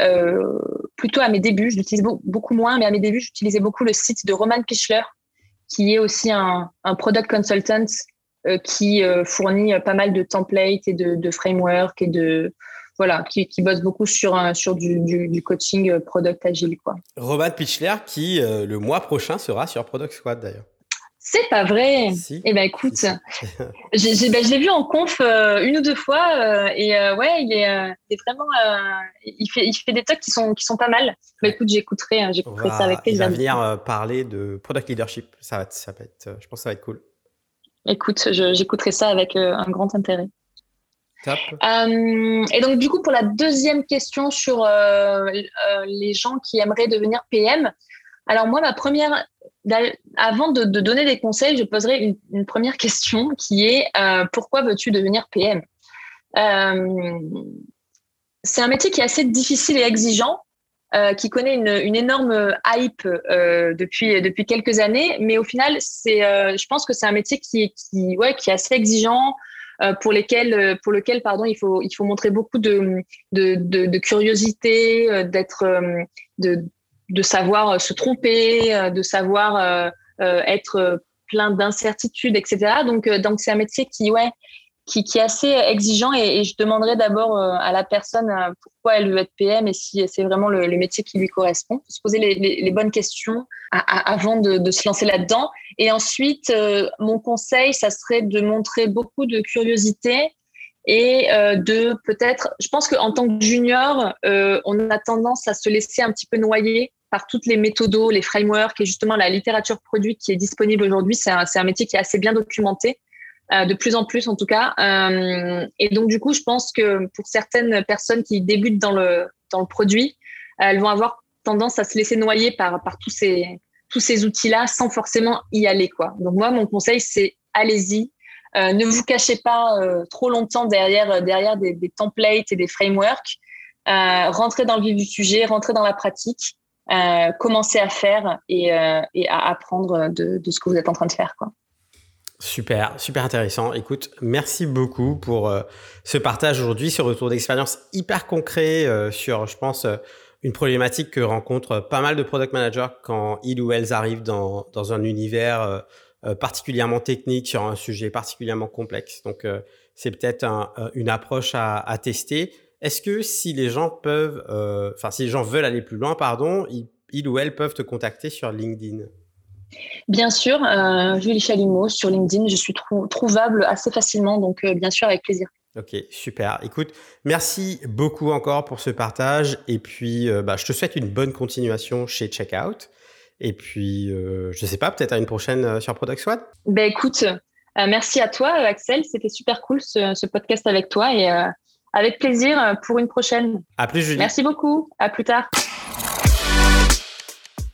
euh, plutôt à mes débuts, je l'utilise beaucoup moins, mais à mes débuts, j'utilisais beaucoup le site de Roman Pichler, qui est aussi un, product consultant euh, qui euh, fournit pas mal de templates et de, frameworks et de voilà, qui, bosse beaucoup sur, sur du, coaching product agile. Quoi. Roman Pichler, qui le mois prochain sera sur Product Squad d'ailleurs. C'est pas vrai. Eh ben écoute, <laughs> ben, je l'ai vu en conf euh, une ou deux fois euh, et euh, ouais, il est, vraiment, il fait, il fait des talks qui sont qui sont pas mal. Mais écoute, j'écouterai, hein, j'écouterai ça avec plaisir. Il va venir parler de product leadership. Ça va, ça va être, je pense, que ça va être cool. Écoute, j'écouterai ça avec un grand intérêt. Top. et donc du coup, pour la deuxième question sur les gens qui aimeraient devenir PM, alors moi, ma première avant de, donner des conseils, je poserai une, première question qui est euh, pourquoi veux-tu devenir PM euh, C'est un métier qui est assez difficile et exigeant, euh, qui connaît une, énorme hype depuis, depuis quelques années, mais au final, c'est, je pense que c'est un métier qui, ouais, qui est assez exigeant. Pour lesquels, pour lequel pardon, il faut, il faut montrer beaucoup de, de, de curiosité, d'être, de, de savoir euh, se tromper, euh, de savoir euh, être plein d'incertitudes, etc. Donc, donc c'est un métier qui, ouais, qui, qui est assez exigeant et, je demanderai d'abord à la personne pourquoi elle veut être PM et si c'est vraiment le, métier qui lui correspond. Se poser les, les, bonnes questions avant de, de, se lancer là-dedans. Et ensuite, mon conseil, ça serait de montrer beaucoup de curiosité et de peut-être, je pense qu'en tant que junior, on a tendance à se laisser un petit peu noyer par toutes les méthodos, les frameworks et justement la littérature produit qui est disponible aujourd'hui. C'est un, un, métier qui est assez bien documenté, euh, de plus en plus en tout cas. Euh, et donc du coup, je pense que pour certaines personnes qui débutent dans le, dans le produit, elles vont avoir tendance à se laisser noyer par, par tous ces, tous ces outils-là sans forcément y aller. Quoi. Donc moi, mon conseil, c'est allez-y. Euh, ne vous cachez pas euh, trop longtemps derrière, derrière des, templates et des frameworks. Euh, rentrez dans le vif du sujet, rentrez dans la pratique euh, commencer à faire et, euh, et à apprendre de, de, ce que vous êtes en train de faire. Quoi. Super, super intéressant. Écoute, merci beaucoup pour euh, ce partage aujourd'hui, ce retour d'expérience hyper concret sur, je pense, une problématique que rencontrent pas mal de product managers quand ils ou elles arrivent dans, dans un univers particulièrement technique sur un sujet particulièrement complexe. Donc, c'est peut-être un, une approche à, à tester. Est-ce que si les gens peuvent, euh, enfin si les gens veulent aller plus loin, pardon, ils, ou elles peuvent te contacter sur LinkedIn? Bien sûr, euh, Julie Chalumeau sur LinkedIn, je suis trouvable assez facilement, donc euh, bien sûr avec plaisir. Ok, super. Écoute, merci beaucoup encore pour ce partage et puis bah, je te souhaite une bonne continuation chez Checkout. Et puis, je ne sais pas, peut-être à une prochaine sur Product Squad? Ben écoute, merci à toi, Axel. C'était super cool ce, ce, podcast avec toi et avec plaisir euh, pour une prochaine. À plus, Julie. Merci beaucoup. À plus tard.